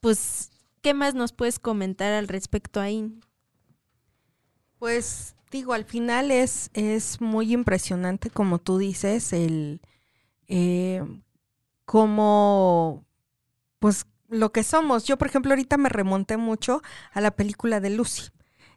pues, ¿qué más nos puedes comentar al respecto ahí? Pues digo, al final es, es muy impresionante, como tú dices, el eh, cómo, pues lo que somos. Yo, por ejemplo, ahorita me remonté mucho a la película de Lucy.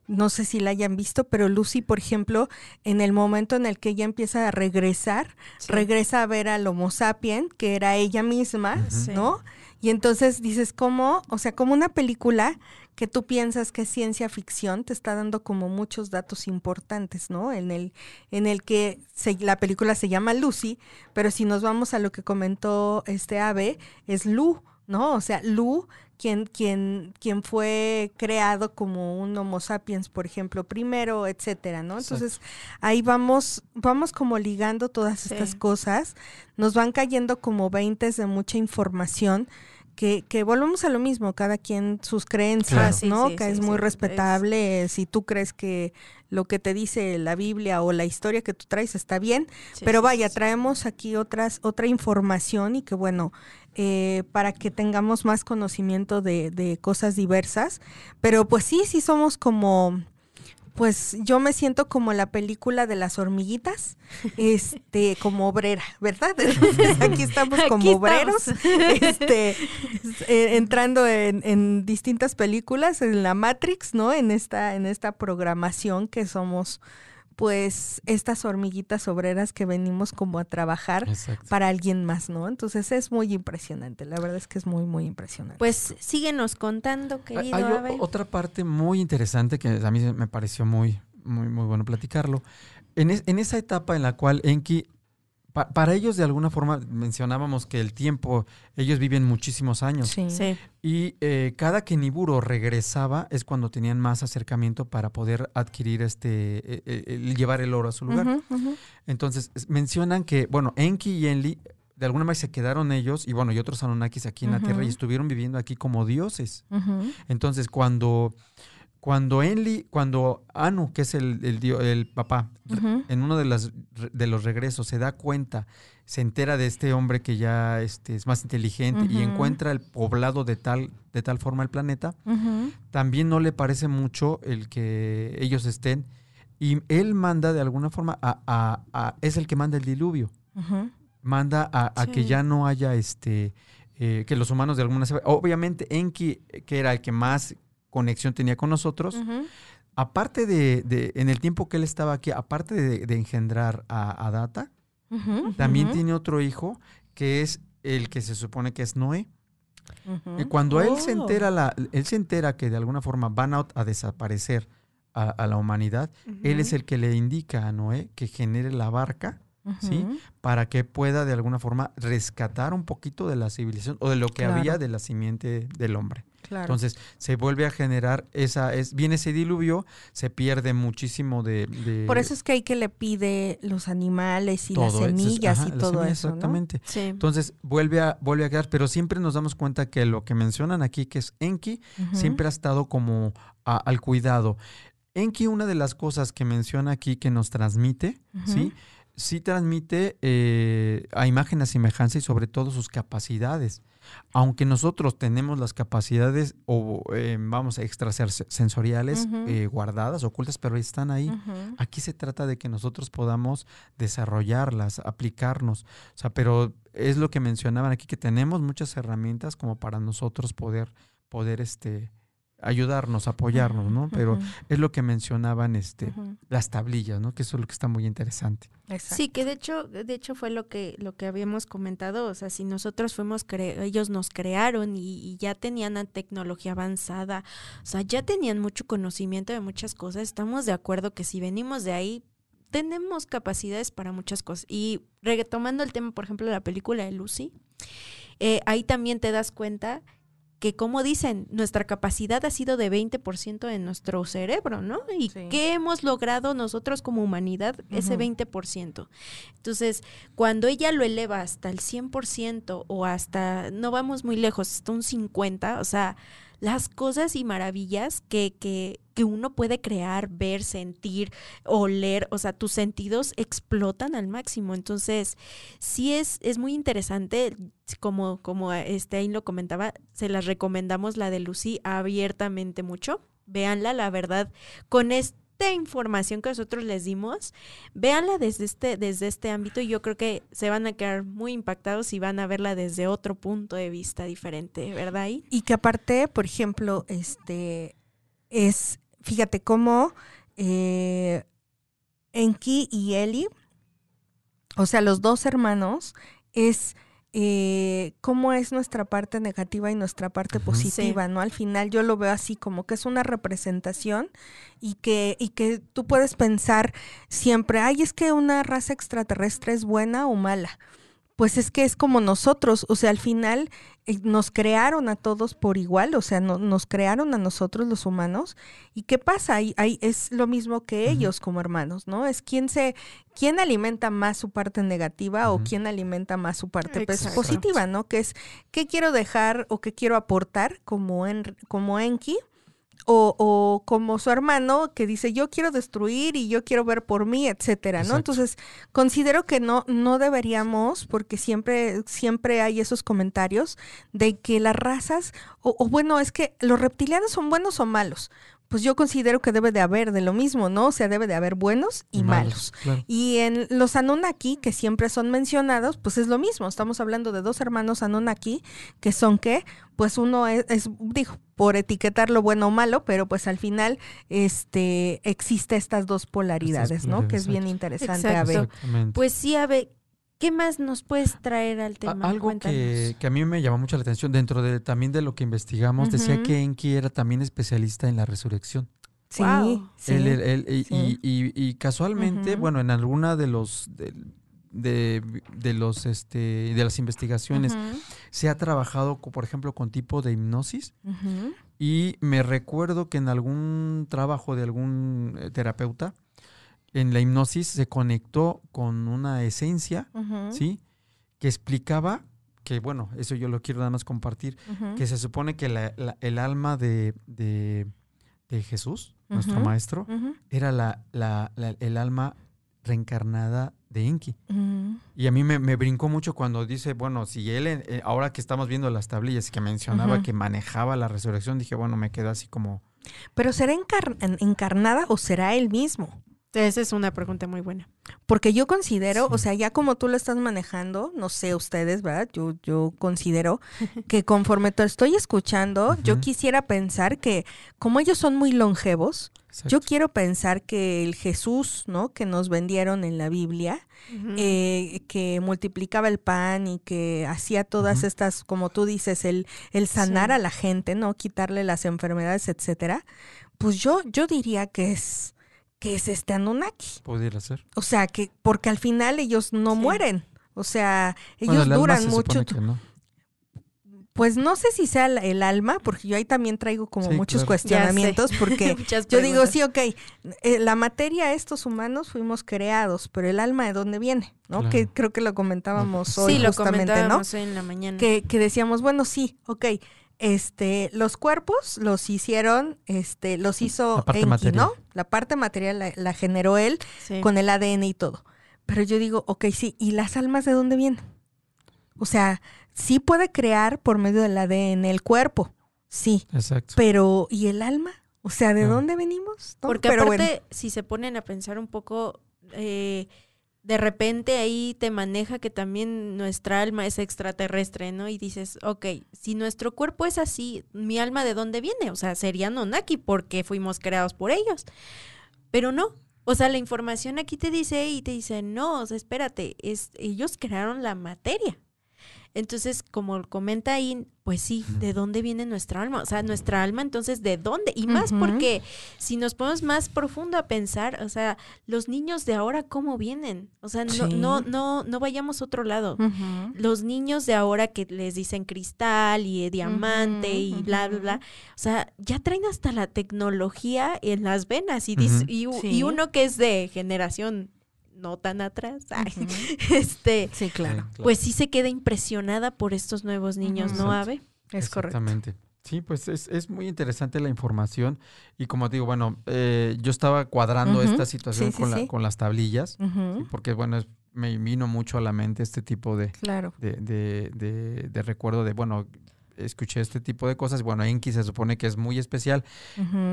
No sé si la hayan visto, pero Lucy, por ejemplo, en el momento en el que ella empieza a regresar, regresa a ver al Homo sapien, que era ella misma. ¿no? Y entonces dices, ¿cómo? O sea, como una película que tú piensas que es ciencia ficción, te está dando como muchos datos importantes, ¿no? En el, en el que se- la película se llama Lucy, pero si nos vamos a lo que comentó este ave, es Lu, ¿no? O sea, Lu, quien, quien, quien fue creado como un Homo sapiens, por ejemplo, primero, etcétera, ¿no? Entonces, ahí vamos, vamos como ligando todas Sí. estas cosas, nos van cayendo como veintes de mucha información. Que, que volvemos a lo mismo, cada quien sus creencias, Claro. ¿no? sí, que sí, es sí, muy es- respetable. Si tú crees que lo que te dice la Biblia o la historia que tú traes está bien, Sí, pero vaya, sí. traemos aquí otras, otra información y que bueno, eh, para que tengamos más conocimiento de, de cosas diversas. Pero pues sí, sí somos como, pues yo me siento como la película de las hormiguitas, este, como obrera, ¿verdad? Entonces aquí estamos Aquí como estamos. obreros, este, eh, entrando en, en distintas películas, en la Matrix, ¿no? En esta, en esta programación que somos pues estas hormiguitas obreras que venimos como a trabajar Exacto. para alguien más, ¿no? Entonces es muy impresionante, la verdad es que es muy, muy impresionante. Pues síguenos contando, Hay- querido Hay otra parte muy interesante que a mí me pareció muy, muy, muy bueno platicarlo. En, es- en esa etapa en la cual Enki pa- para ellos de alguna forma mencionábamos que el tiempo, ellos viven muchísimos años. Sí. Sí. Y eh, cada que Niburo regresaba es cuando tenían más acercamiento para poder adquirir este, eh, eh, el llevar el oro a su lugar. Entonces, es- mencionan que, bueno, Enki y Enli, de alguna manera se quedaron ellos, y bueno, y otros Anunnakis aquí en la Tierra, y estuvieron viviendo aquí como dioses. Entonces, cuando, cuando Enli, cuando Anu, que es el, el, el papá, en uno de, las, de los regresos se da cuenta, se entera de este hombre que ya este, es más inteligente y encuentra el poblado de tal, de tal forma el planeta, también no le parece mucho el que ellos estén. Y él manda de alguna forma, a, a- a- es el que manda el diluvio, manda a, a que ya no haya este, eh, que los humanos de alguna manera... Obviamente Enki, que era el que más conexión tenía con nosotros, aparte de, de- en el tiempo que él estaba aquí, aparte de, de engendrar a, a Data, también tiene otro hijo que es el que se supone que es Noé. Y cuando él se Oh. entera, la, él se entera que de alguna forma van a, a desaparecer a, a la humanidad, él es el que le indica a Noé que genere la barca ¿sí? Para que pueda de alguna forma rescatar un poquito de la civilización o de lo que Claro. había de la simiente del hombre. Claro. Entonces se vuelve a generar esa, es, viene ese diluvio, se pierde muchísimo de... de Por eso es que hay que le pide los animales y las es- semillas ajá, y todo semillas, eso, ¿no? Exactamente. Sí. Entonces vuelve a, vuelve a quedar, pero siempre nos damos cuenta que lo que mencionan aquí, que es Enki, siempre ha estado como a- al cuidado. Enki, una de las cosas que menciona aquí que nos transmite, ¿sí? Sí transmite eh, a imagen, a semejanza y sobre todo sus capacidades. Aunque nosotros tenemos las capacidades, o eh, vamos, extrasensoriales Ujú. eh, guardadas, ocultas, pero están ahí. Aquí se trata de que nosotros podamos desarrollarlas, aplicarnos. O sea, pero es lo que mencionaban aquí, que tenemos muchas herramientas como para nosotros poder, poder este, ayudarnos, apoyarnos, ¿no? Pero es lo que mencionaban este, las tablillas, ¿no? Que eso es lo que está muy interesante. Exacto. Sí, que de hecho, de hecho fue lo que, lo que habíamos comentado. O sea, si nosotros fuimos, cre- ellos nos crearon y, y ya tenían la tecnología avanzada, o sea, ya tenían mucho conocimiento de muchas cosas. Estamos de acuerdo que si venimos de ahí, tenemos capacidades para muchas cosas. Y retomando el tema, por ejemplo, de la película de Lucy, eh, ahí también te das cuenta que como dicen, nuestra capacidad ha sido de 20% de nuestro cerebro, ¿no? Y Sí. qué hemos logrado nosotros como humanidad ese Ujú. 20%. Entonces, cuando ella lo eleva hasta el 100% o hasta, no vamos muy lejos, hasta un 50%, o sea, las cosas y maravillas que, que, que uno puede crear, ver, sentir, oler, o sea, tus sentidos explotan al máximo. Entonces, sí es, es muy interesante, como, como este ahí lo comentaba, se las recomendamos la de Lucy abiertamente mucho. Véanla, la verdad, con esta información que nosotros les dimos, véanla desde este, desde este ámbito y yo creo que se van a quedar muy impactados y van a verla desde otro punto de vista diferente, ¿verdad? Y que aparte, por ejemplo, este es, fíjate cómo eh, Enki y Eli, o sea, los dos hermanos, es eh, cómo es nuestra parte negativa y nuestra parte positiva, ¿no? Al final yo lo veo así como que es una representación y que, y que tú puedes pensar siempre, ay, es que una raza extraterrestre es buena o mala. Pues es que es como nosotros, o sea, al final eh, nos crearon a todos por igual, o sea, no- nos crearon a nosotros los humanos. ¿Y qué pasa? Ahí, ahí es lo mismo que ellos como hermanos, ¿no? Es quién se, quién alimenta más su parte negativa o quién alimenta más su parte pues, Exacto. positiva, ¿no? Que es qué quiero dejar o qué quiero aportar como, en, como Enki. O, o como su hermano que dice yo quiero destruir y yo quiero ver por mí, etcétera, ¿no? Exacto. Entonces, considero que no, no deberíamos, porque siempre, siempre hay esos comentarios de que las razas, o, o bueno, es que los reptilianos son buenos o malos. Pues yo considero que debe de haber de lo mismo, ¿no? O sea, debe de haber buenos y, malos. claro. Y en los Anunnaki, que siempre son mencionados, pues es lo mismo. Estamos hablando de dos hermanos Anunnaki, que son que, pues uno es, es, digo, por etiquetarlo bueno o malo, pero pues al final este existe estas dos polaridades, ¿no? Que es bien interesante a ver. Exactamente. Pues sí, Ave, ¿qué más nos puedes traer al A- tema? Algo que, que a mí me llamó mucho la atención, dentro de también de lo que investigamos, decía que Enki era también especialista en la resurrección. Sí, Wow. sí. Él- él- él- y, sí. y- y casualmente, bueno, en alguna de los, de, de los este de las investigaciones se ha trabajado, por ejemplo, con tipo de hipnosis y me recuerdo que en algún trabajo de algún eh, terapeuta en la hipnosis se conectó con una esencia, ¿sí? Que explicaba que bueno, eso yo lo quiero nada más compartir, que se supone que la- la- el alma de, de, de Jesús, nuestro maestro, era la, la- el alma reencarnada de Enki. ujú. Y a mí me, me brincó mucho cuando dice, bueno, si él, eh, ahora que estamos viendo las tablillas que mencionaba que manejaba la resurrección, dije, bueno, me quedo así como, Pero ¿será encar- en- encarnada o será él mismo? Esa es una pregunta muy buena. Porque yo considero, o sea, ya como tú lo estás manejando, no sé ustedes, ¿verdad? Yo, yo considero que conforme te estoy escuchando, yo quisiera pensar que como ellos son muy longevos, yo quiero pensar que el Jesús, ¿no? Que nos vendieron en la Biblia, eh, que multiplicaba el pan y que hacía todas estas, como tú dices, el, el sanar Sí. a la gente, ¿no? Quitarle las enfermedades, etcétera. Pues yo, yo diría que es, que es este Anunnaki. pudiera ser. O sea, que, porque al final ellos no Sí. mueren. O sea, ellos Bueno, el alma duran se mucho. no. Pues no sé si sea el, alma, porque yo ahí también traigo como Sí, muchos claro. cuestionamientos, porque Muchas yo digo, sí, ok, eh, la materia, estos humanos fuimos creados, pero el alma de dónde viene, ¿no? Claro. Que creo que lo comentábamos hoy Sí, lo justamente, ¿no? comentábamos hoy en la mañana. Que, que decíamos, bueno, sí, ok, este, los cuerpos los hicieron, este, los hizo La parte Enki, material. ¿no? La parte material la, la generó él Sí. con el ADN y todo. Pero yo digo, ok, sí, ¿y las almas de dónde vienen? O sea, sí puede crear por medio del ADN el cuerpo, sí, Exacto. pero ¿y el alma? O sea, ¿de dónde venimos? No, Porque pero aparte, bueno. si se ponen a pensar un poco, eh, de repente ahí te maneja que también nuestra alma es extraterrestre, ¿no? Y dices, ok, si nuestro cuerpo es así, ¿mi alma de dónde viene? O sea, sería Nonaki porque fuimos creados por ellos. Pero no. O sea, la información aquí te dice y te dice, no, o sea, espérate, es, ellos crearon la materia. Entonces, como comenta ahí, pues sí, ¿de dónde viene nuestra alma? O sea, nuestra alma, entonces, ¿de dónde? Y más porque si nos ponemos más profundo a pensar, o sea, los niños de ahora, ¿cómo vienen? O sea, no, Sí. no, no, no vayamos a otro lado. Los niños de ahora que les dicen cristal y eh, diamante y bla, bla, bla. O sea, ya traen hasta la tecnología en las venas y, dis- Ujú. y, Sí. y uno que es de generación no tan atrás, ay, este, Sí, claro, Sí, claro. pues sí se queda impresionada por estos nuevos niños. ¿no. Ave? es correcto. Exactamente. Sí, pues es, es muy interesante la información y como digo, bueno, eh, yo estaba cuadrando esta situación Sí, sí, con, la- sí. con las tablillas, porque bueno, es- me vino mucho a la mente este tipo de, Claro. de, de- de- de recuerdo de, bueno, escuché este tipo de cosas, bueno, Enki se supone que es muy especial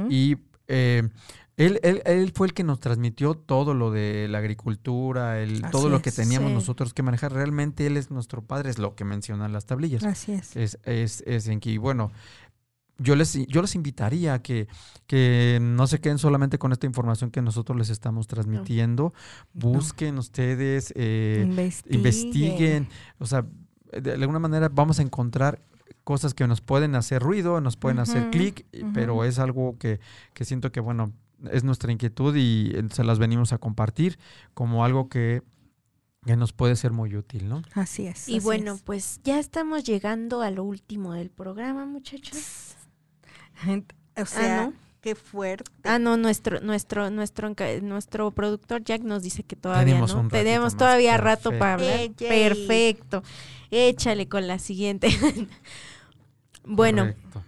y eh, él, él, él fue el que nos transmitió todo lo de la agricultura, el, todo lo que es, teníamos sí. nosotros que manejar. Realmente él es nuestro padre, es lo que mencionan las tablillas. Así es. Es, es, es Enki. Y bueno, yo les, yo les invitaría a que, que no se queden solamente con esta información que nosotros les estamos transmitiendo. Busquen ustedes, eh, Investiguen. investiguen. O sea, de alguna manera vamos a encontrar cosas que nos pueden hacer ruido, nos pueden hacer clic, pero es algo que, que siento que, bueno, es nuestra inquietud y eh, se las venimos a compartir como algo que, que nos puede ser muy útil, ¿no? Así es. Y así bueno, es. pues ya estamos llegando a lo último del programa, muchachos. o sea, ¿no? qué fuerte. Ah, no, nuestro, nuestro, nuestro, nuestro productor Jack nos dice que todavía Tenemos no. Tenemos más, todavía rato perfecto. para hablar. Eh. Perfecto. Échale con la siguiente. bueno, Correcto.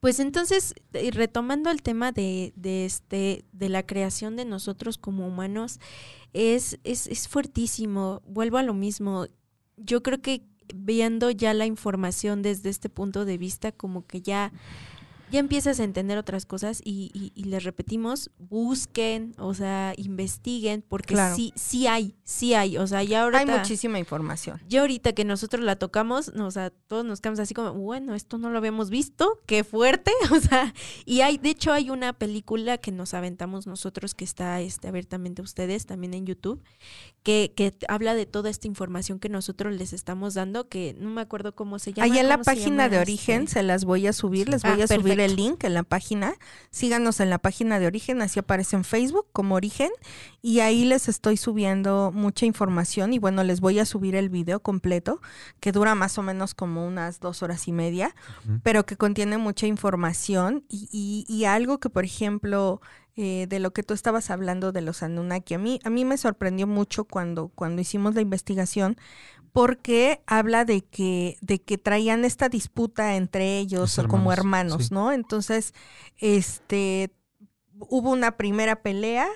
pues entonces, retomando el tema de, de este, de la creación de nosotros como humanos, es, es, es fuertísimo. Vuelvo a lo mismo. Yo creo que viendo ya la información desde este punto de vista, como que ya, ya empiezas a entender otras cosas y, y- y les repetimos, busquen, o sea, investiguen, porque Claro. sí, sí hay, sí hay. O sea, ya ahorita... Hay muchísima información. Ya ahorita que nosotros la tocamos, no, o sea, todos nos quedamos así como, bueno, esto no lo habíamos visto, qué fuerte, o sea, y hay, de hecho hay una película que nos aventamos nosotros que está este, abiertamente a ustedes, también en YouTube, que, que habla de toda esta información que nosotros les estamos dando, que no me acuerdo cómo se llama. Ahí en la ¿cómo se página de origen Este, se las voy a subir, les Ah, voy a subir el link en la página. Síganos en la página de Origen, así aparece en Facebook como Origen. Y ahí les estoy subiendo mucha información. Y bueno, les voy a subir el video completo, que dura más o menos como unas dos horas y media, pero que contiene mucha información. Y, y- y algo que, por ejemplo, eh, de lo que tú estabas hablando de los Anunnaki, a mí, a mí me sorprendió mucho cuando, cuando hicimos la investigación porque habla de que, de que traían esta disputa entre ellos como hermanos, sí. ¿no? Entonces, este, hubo una primera pelea.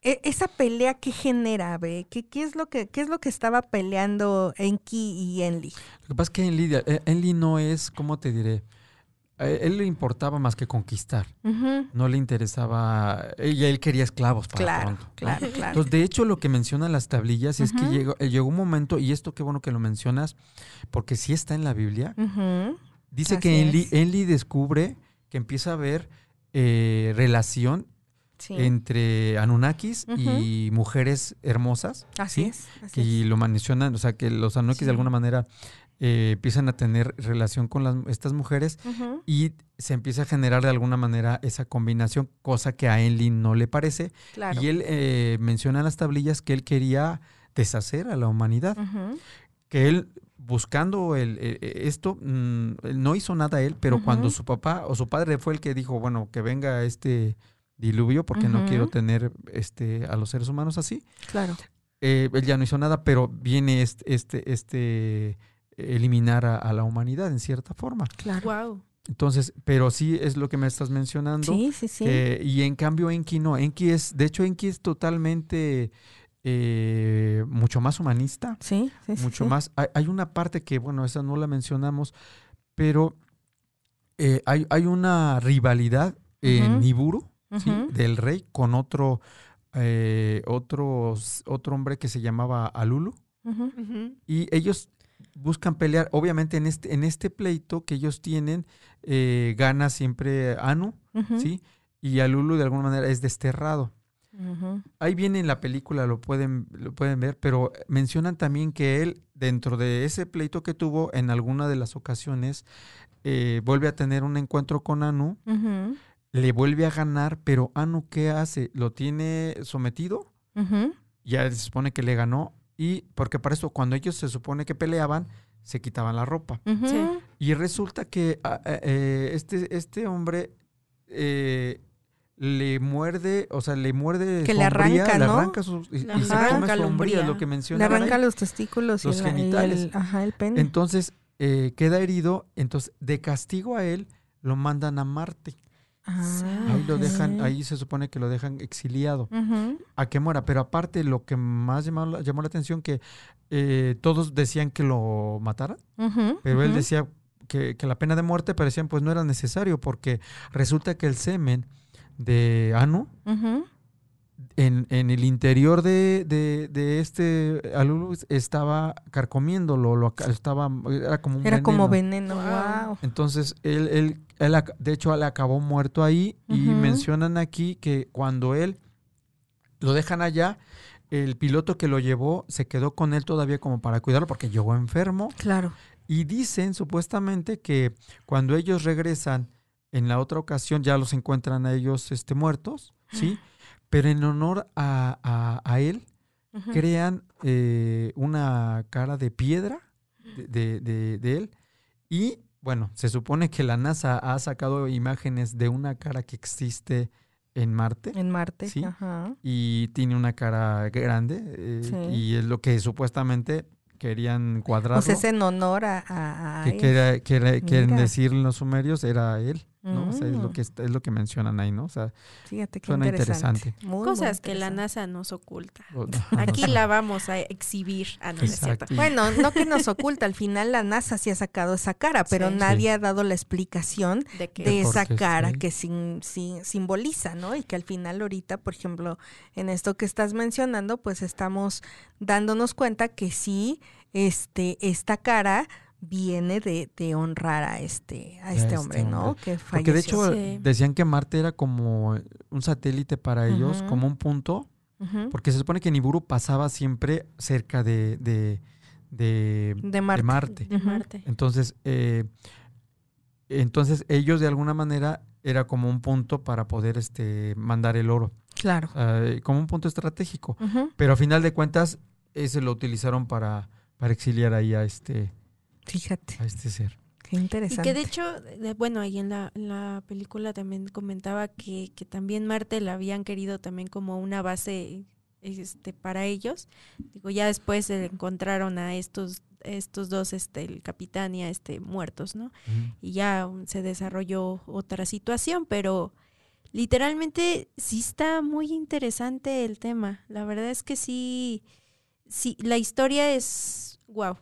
E- esa pelea qué genera, ve? ¿Qué, qué es lo que qué es lo que estaba peleando Enki y Enli? Lo que pasa es que Enli, eh, Enli no es, ¿cómo te diré? A él le importaba más que conquistar. No le interesaba. Ella, él quería esclavos para Claro, pronto. ¿no? claro. Entonces, de hecho, lo que mencionan las tablillas es que llegó, eh, llegó un momento, y esto qué bueno que lo mencionas, porque sí está en la Biblia. Dice Así que Enli, es. Enli descubre que empieza a haber eh, relación Sí. entre Anunnakis y mujeres hermosas. Así ¿sí? es. así Y es. lo mencionan, o sea, que los Anunnakis Sí. de alguna manera eh, empiezan a tener relación con las, estas mujeres y se empieza a generar de alguna manera esa combinación, cosa que a Enli no le parece. Claro. Y él eh, menciona en las tablillas que él quería deshacer a la humanidad, que él buscando el, eh, eh, esto, mm, él no hizo nada él, pero cuando su papá o su padre fue el que dijo, bueno, que venga este diluvio porque no quiero tener este a los seres humanos así, Claro. eh, él ya no hizo nada, pero viene este, este, este eliminar a, a la humanidad en cierta forma. Claro. Wow. Entonces, pero sí es lo que me estás mencionando. Sí, sí, sí. que- y en cambio Enki no, Enki es, de hecho Enki es totalmente eh, mucho más humanista, sí, sí, sí, mucho sí. más. Hay, hay una parte que, bueno, esa no la mencionamos, pero eh, hay, hay una rivalidad en Ujú. Niburu, ¿sí? Ujú. del rey, con otro, eh, otro, otro hombre que se llamaba Alulu. Y ellos buscan pelear. Obviamente en este, en este pleito que ellos tienen, eh, gana siempre Anu. ¿sí? Y Alulu de alguna manera es desterrado. Ahí viene en la película, lo pueden, lo pueden ver, pero mencionan también que él, dentro de ese pleito que tuvo, en alguna de las ocasiones, eh, vuelve a tener un encuentro con Anu, le vuelve a ganar, pero Anu, ¿qué hace? ¿Lo tiene sometido? Ya se supone que le ganó, y porque para eso, cuando ellos se supone que peleaban, se quitaban la ropa. Sí. Y resulta que ah, ah, eh, este, este hombre eh, le muerde, o sea, le muerde Que le arranca, le ¿no? arranca sus, y, Le y se arranca come hombría. lo que Le menciona. arranca los testículos y Los el- y genitales. el, ajá, el pene. Entonces, eh, queda herido, entonces, de castigo a él, lo mandan a Marte. Ah, Ahí lo dejan, ahí se supone que lo dejan exiliado, Ujú. a que muera. Pero aparte, lo que más llamó, la- llamó la atención, que eh, todos decían que lo mataran. Ujú. Pero él decía que, que la pena de muerte parecían pues no era necesario porque resulta que el semen de Anu. En, en el interior de, de, de este Alulu estaba carcomiéndolo, lo, estaba, era como un Era como veneno. veneno. Wow. Entonces, él, él, él de hecho, él acabó muerto ahí y mencionan aquí que cuando él lo dejan allá, el piloto que lo llevó se quedó con él todavía como para cuidarlo porque llegó enfermo Claro. y dicen supuestamente que cuando ellos regresan en la otra ocasión ya los encuentran a ellos este, muertos, ¿sí? Pero en honor a, a- a él crean eh, una cara de piedra de, de- él y bueno, se supone que la NASA ha sacado imágenes de una cara que existe en Marte En Marte. Sí. Ajá. y tiene una cara grande eh, Sí. y es lo que supuestamente querían cuadrarlo. Pues es en honor a, a, a que él. quieren decir los sumerios era él, ¿no? O sea, es lo Mm. que está- es lo que mencionan ahí, ¿no? O sea, Fíjate qué suena interesante. interesante. Muy, muy Cosas que la interesante. NASA nos oculta. no, Aquí no la vamos a exhibir. Ah, no, no es cierto. Exacto. Bueno, no que nos oculta, al final la NASA sí ha sacado esa cara, pero Sí. nadie ha dado la explicación De que de por esa cara sí. que sim- sim- simboliza, ¿no? Y que al final ahorita, por ejemplo, en esto que estás mencionando, pues estamos dándonos cuenta que sí, este, esta cara viene de, de honrar a este, a este este hombre, ¿no? hombre. Que Porque de falleció. hecho Sí. decían que Marte era como un satélite para ellos, como un punto, porque se supone que Niburu pasaba siempre cerca de, de, de, de de Marte. Marte. Marte. Entonces, eh, entonces ellos de alguna manera era como un punto para poder este, mandar el oro, Claro. eh, como un punto estratégico. Pero a final de cuentas, ese lo utilizaron para, para exiliar ahí a este, Fíjate, a este ser. qué Y interesante. que de hecho, de- bueno, ahí en la, en la película también comentaba que, que también Marte la habían querido también como una base este, para ellos. Digo, ya después se encontraron a estos, estos dos, este, el capitán y a este muertos, ¿no? y ya se desarrolló otra situación, pero literalmente sí está muy interesante el tema. La verdad es que sí, sí, la historia es wow.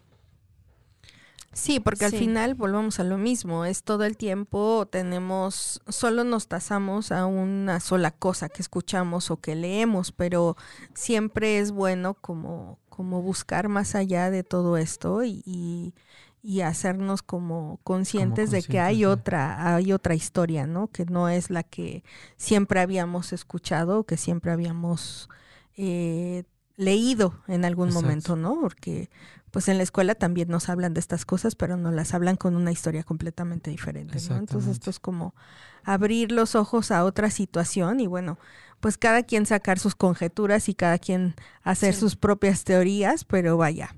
Sí, porque al Sí. final volvamos a lo mismo, es todo el tiempo tenemos, solo nos tasamos a una sola cosa que escuchamos o que leemos, pero siempre es bueno como, como buscar más allá de todo esto y, y, y hacernos como conscientes de que hay sí. otra, hay otra historia, ¿no? Que no es la que siempre habíamos escuchado o que siempre habíamos eh, leído en algún Exacto. momento, ¿no? Porque pues en la escuela también nos hablan de estas cosas, pero nos las hablan con una historia completamente diferente, ¿no? Entonces esto es como abrir los ojos a otra situación y bueno, pues cada quien sacar sus conjeturas y cada quien hacer Sí. sus propias teorías, pero vaya,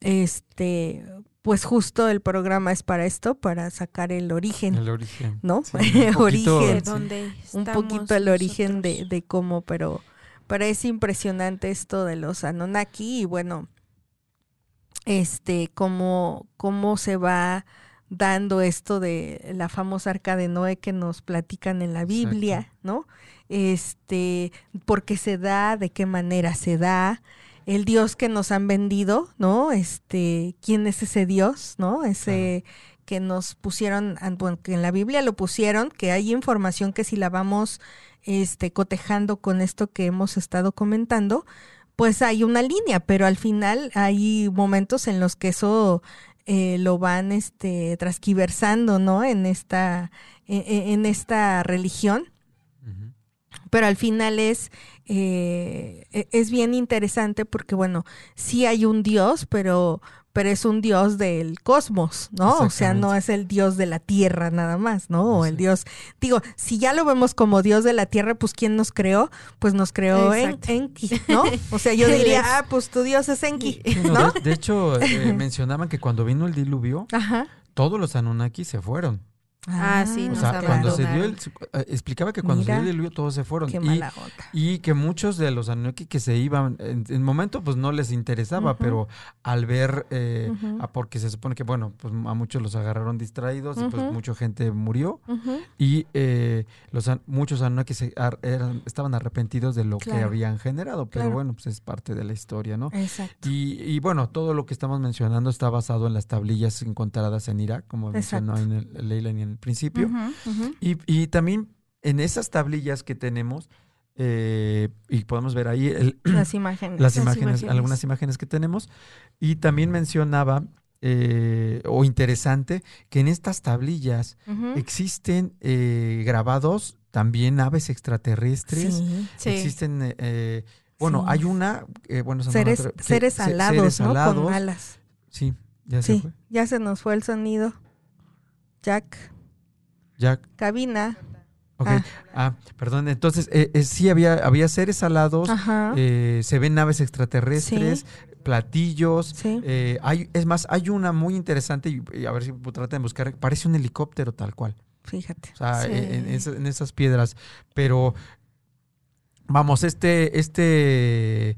este, pues justo el programa es para esto, para sacar el origen, El origen. ¿no? Sí, un poquito- origen De dónde un poquito el origen de, de cómo, pero, pero es impresionante esto de los Anunnaki y bueno, este, cómo, cómo se va dando esto de la famosa arca de Noé que nos platican en la Biblia, Exacto. ¿no? Este, por qué se da, de qué manera se da, el Dios que nos han vendido, ¿no? Este, ¿quién es ese Dios, ¿no? Ese que nos pusieron, an- bueno, que en la Biblia lo pusieron, que hay información que si la vamos este, cotejando con esto que hemos estado comentando, pues hay una línea, pero al final hay momentos en los que eso eh, lo van este, transquiversando, ¿no? En esta, en, en esta religión pero al final es, eh, e- es bien interesante porque, bueno, sí hay un Dios, pero, pero es un Dios del cosmos, ¿no? O sea, no es el Dios de la tierra nada más, ¿no? O el. Dios, digo, si ya lo vemos como Dios de la tierra, pues ¿quién nos creó? Pues nos creó en. Enki, ¿no? O sea, yo diría, ah, pues tu Dios es Enki, no, ¿no? De, de hecho, eh, mencionaban que cuando vino el diluvio, Ajá. todos los Anunnaki se fueron. Ah, sí, O nos sea, hablaron. cuando se dio el, eh, explicaba que cuando Mira. se dio el diluvio todos se fueron. Qué Y, y que muchos de los Anunnaki que se iban, en, en momento pues no les interesaba, pero al ver, eh, ah, porque se supone que, bueno, pues a muchos los agarraron distraídos y pues mucha gente murió. Y eh, los muchos Anunnaki se ar- eran- estaban arrepentidos de lo que habían generado, pero Claro. bueno, pues es parte de la historia, ¿no? Exacto. Y, y bueno, todo lo que estamos mencionando está basado en las tablillas encontradas en Irak, como mencionó en el, Leila en el principio. Y, y también en esas tablillas que tenemos, eh, y podemos ver ahí el- Las imágenes. las Las imágenes, algunas imágenes que tenemos, y también mencionaba, eh, o interesante, que en estas tablillas existen eh, grabados también aves extraterrestres, Sí. Sí. existen... eh, eh, bueno, Sí. hay una, eh, bueno, Seres, tra- que- seres se- alados, seres ¿no? alados. Con alas. Sí, ya se Sí, fue. ya se nos fue el sonido. Jack, Jack, cabina. ok. Ah. Ah, perdón, entonces eh, eh, sí había, había seres alados, eh, se ven naves extraterrestres, platillos. sí. eh, hay, es más, hay una muy interesante, y, y a ver si traten de buscar, parece un helicóptero tal cual. Fíjate. O sea, Sí. en, en esa- en esas piedras. Pero, vamos, este, este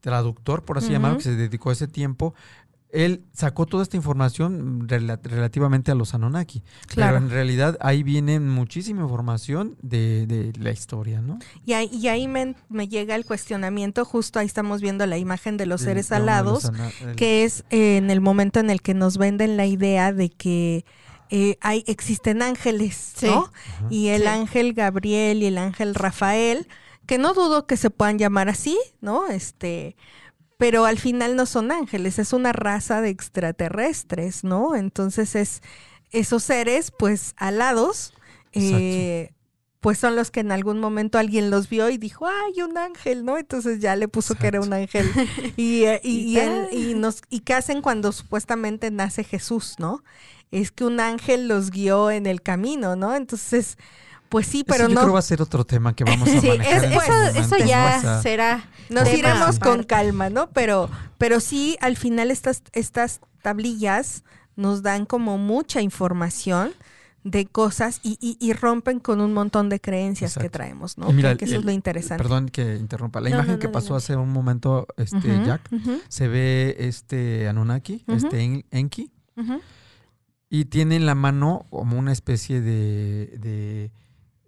traductor, por así Ujú. llamarlo, que se dedicó ese tiempo, él sacó toda esta información rela- relativamente a los Anunnaki. Claro. Pero en realidad ahí viene muchísima información de, de la historia, ¿no? Y ahí, y ahí me, me llega el cuestionamiento, justo ahí estamos viendo la imagen de los seres los alados, el- que es eh, en el momento en el que nos venden la idea de que eh, hay, existen ángeles, Sí. ¿no? Ajá. Y el Sí. ángel Gabriel y el ángel Rafael, que no dudo que se puedan llamar así, ¿no? Este, pero al final no son ángeles, es una raza de extraterrestres, ¿no? Entonces es esos seres, pues, alados, eh, pues son los que en algún momento alguien los vio y dijo, ay, un ángel, ¿no? Entonces ya le puso que era un ángel. Y, eh, y, y, el- y nos, ¿Y qué hacen cuando supuestamente nace Jesús, no? Es que un ángel los guió en el camino, ¿no? Entonces, pues sí, pero Ese yo no. creo va a ser otro tema que vamos a Sí, manejar. es- en eso, eso ya será. Nos tema iremos con calma, ¿no? Pero, pero sí, al final estas, estas tablillas nos dan como mucha información de cosas y, y- y rompen con un montón de creencias que traemos, ¿no? Y mira, que eso es lo interesante. Perdón que interrumpa. La No, imagen no, que no, pasó hace un momento, este, Jack, se ve este Anunnaki, este En- Enki, y tiene en la mano como una especie de... de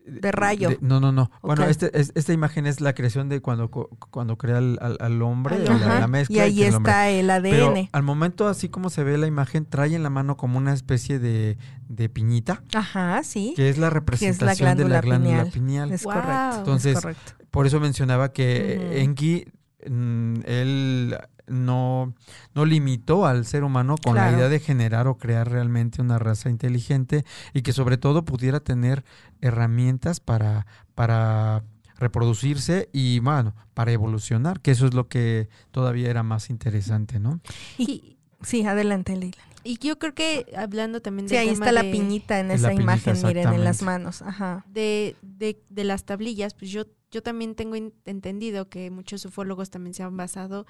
De rayo. no, no, no. Bueno, este, es- esta imagen es la creación de cuando, cuando crea al, al- al hombre, o la, mezcla. Y ahí el está el Pero ADN. al momento, así como se ve la imagen, trae en la mano como una especie de, de piñita, Ajá, sí. que es la representación de la glándula pineal. pineal. Es Wow. correcto. Entonces, es correcto. Por eso mencionaba que Ujú. Enki, él no, no limitó al ser humano con Claro. la idea de generar o crear realmente una raza inteligente y que sobre todo pudiera tener herramientas para, para reproducirse y, bueno, para evolucionar, que eso es lo que todavía era más interesante, ¿no? Y, Sí, adelante, Leila. y yo creo que hablando también Sí, del ahí tema está la de- piñita en esa piñita, imagen, miren, en las manos. Ajá. de, de, de las tablillas, pues yo, yo también tengo en- entendido que muchos ufólogos también se han basado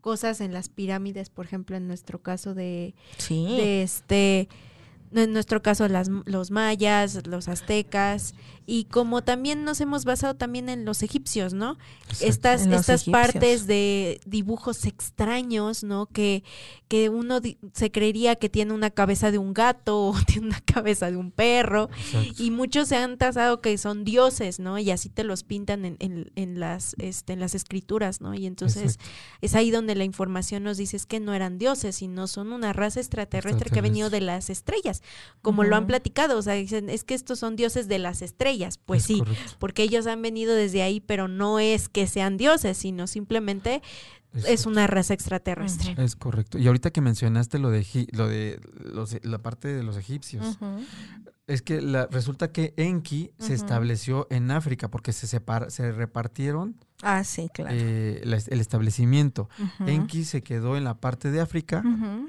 cosas en las pirámides, por ejemplo, en nuestro caso de, Sí. de este, en nuestro caso las, los mayas, los aztecas, y como también nos hemos basado también en los egipcios, ¿no? Estas, estas egipcios. partes de dibujos extraños, ¿no? Que, que uno di- se creería que tiene una cabeza de un gato o tiene una cabeza de un perro. Exacto. Y muchos se han tasado que son dioses, ¿no? Y así te los pintan en, en, en las, este, en las escrituras, ¿no? Y entonces Exacto. es ahí donde la información nos dice es que no eran dioses, sino son una raza extraterrestre que ha venido de las estrellas, como lo han platicado. O sea, dicen, es que estos son dioses de las estrellas. Pues Es sí, correcto. porque ellos han venido desde ahí, pero no es que sean dioses, sino simplemente es una raza extraterrestre. Es correcto. Y ahorita que mencionaste lo de lo de los- la parte de los egipcios, es que la, resulta que Enki se estableció en África porque se separa, se repartieron Ah, sí, claro. eh, la- el establecimiento. Enki se quedó en la parte de África,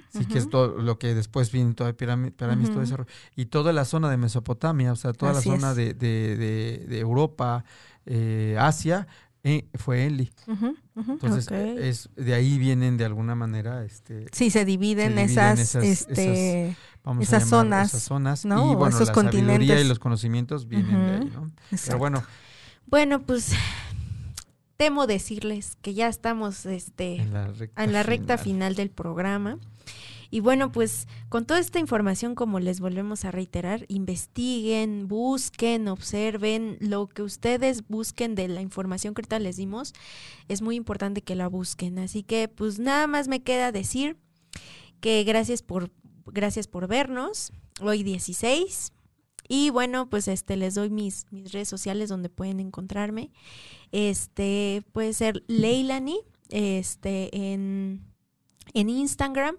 sí que es todo lo que después viene toda pirámide, pirámides, todo ese y toda la zona de Mesopotamia, o sea, toda Así la zona de- de- de Europa, eh, Asia, eh, fue Enli. Ujú, ujú. Entonces, Ok. eh, es, de ahí vienen de alguna manera, este, Sí, se dividen, dividen esas, esas- este, vamos Esas a llamar zonas, esas zonas, ¿no? y bueno, esos la sabiduría continentes. y los conocimientos vienen de ahí. ¿no? Pero exacto. bueno, Bueno, pues temo decirles que ya estamos este, en la recta, en la recta final del programa. Y bueno, pues con toda esta información, como les volvemos a reiterar, investiguen, busquen, observen lo que ustedes busquen de la información que ahorita les dimos. Es muy importante que la busquen. Así que pues nada más me queda decir que gracias por, gracias por vernos. Hoy 16. Y bueno, pues este les doy mis, mis redes sociales donde pueden encontrarme. Este puede ser Leilani, este, en, en Instagram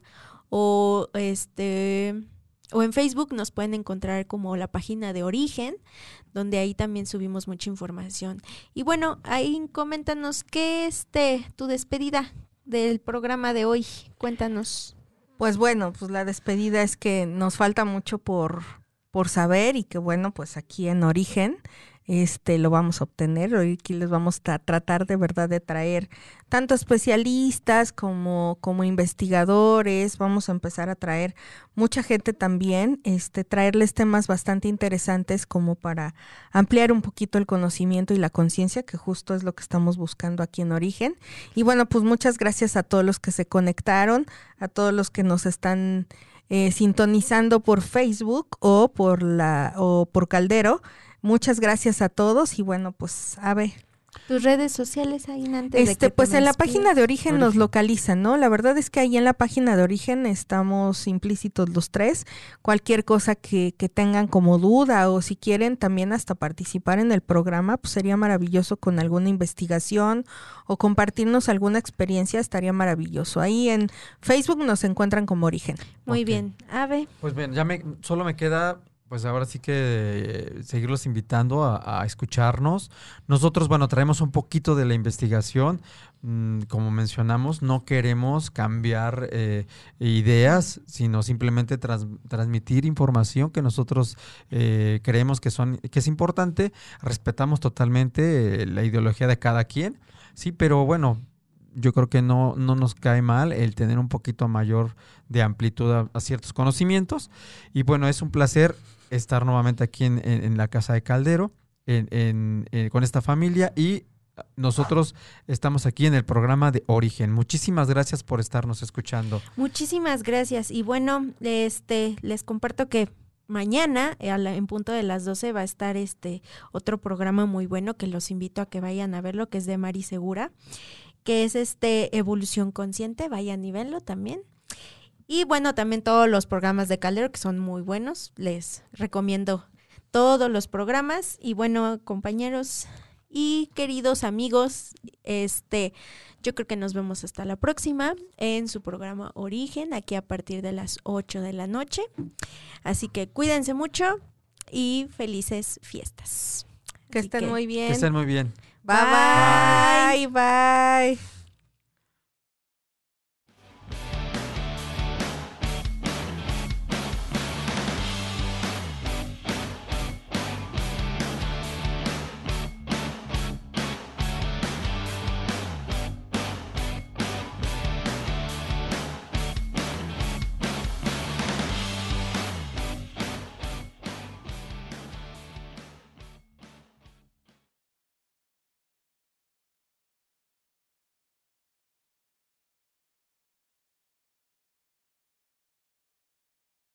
o este o en Facebook nos pueden encontrar como la página de Origen, donde ahí también subimos mucha información. Y bueno, ahí coméntanos qué este tu despedida del programa de hoy. Cuéntanos. Pues bueno, pues la despedida es que nos falta mucho por, por saber y que bueno, pues aquí en Origen este lo vamos a obtener. Hoy aquí les vamos a tratar de verdad de traer tanto especialistas como, como investigadores. Vamos a empezar a traer mucha gente también, este, traerles temas bastante interesantes como para ampliar un poquito el conocimiento y la conciencia, que justo es lo que estamos buscando aquí en Origen. Y bueno, pues muchas gracias a todos los que se conectaron, a todos los que nos están eh, sintonizando por Facebook o por la o por Caldero. Muchas gracias a todos y bueno, pues a ver. Tus redes sociales ahí antes de Este, que pues en la página de origen, nos localizan, ¿no? La verdad es que ahí en la página de origen estamos implícitos los tres. Cualquier cosa que, que tengan como duda o si quieren también hasta participar en el programa, pues sería maravilloso con alguna investigación o compartirnos alguna experiencia, estaría maravilloso. Ahí en Facebook nos encuentran como origen. Muy bien. Ave. Pues bien, ya me, solo me queda pues ahora sí que eh, seguirlos invitando a, escucharnos. Nosotros, bueno, traemos un poquito de la investigación. Mm, como mencionamos, no queremos cambiar eh, ideas, sino simplemente transmitir información que nosotros eh, creemos que, son, que es importante. Respetamos totalmente la ideología de cada quien, sí, pero bueno, yo creo que no, no nos cae mal el tener un poquito mayor de amplitud a, ciertos conocimientos. Y bueno, es un placer estar nuevamente aquí en, la casa de Caldero con esta familia y nosotros estamos aquí en el programa de Origen. Muchísimas gracias por estarnos escuchando. Muchísimas gracias. Y bueno, este les comparto que mañana en punto de las 12 va a estar este otro programa muy bueno que los invito a que vayan a verlo, que es de Mari Segura que es este Evolución Consciente, vayan y venlo también. Y bueno, también todos los programas de Caldero que son muy buenos, les recomiendo todos los programas y bueno, compañeros y queridos amigos, este yo creo que nos vemos hasta la próxima en su programa Origen, aquí a partir de las 8 de la noche. Así que cuídense mucho y felices fiestas. Que estén muy bien. Que estén muy bien. Bye bye. Bye.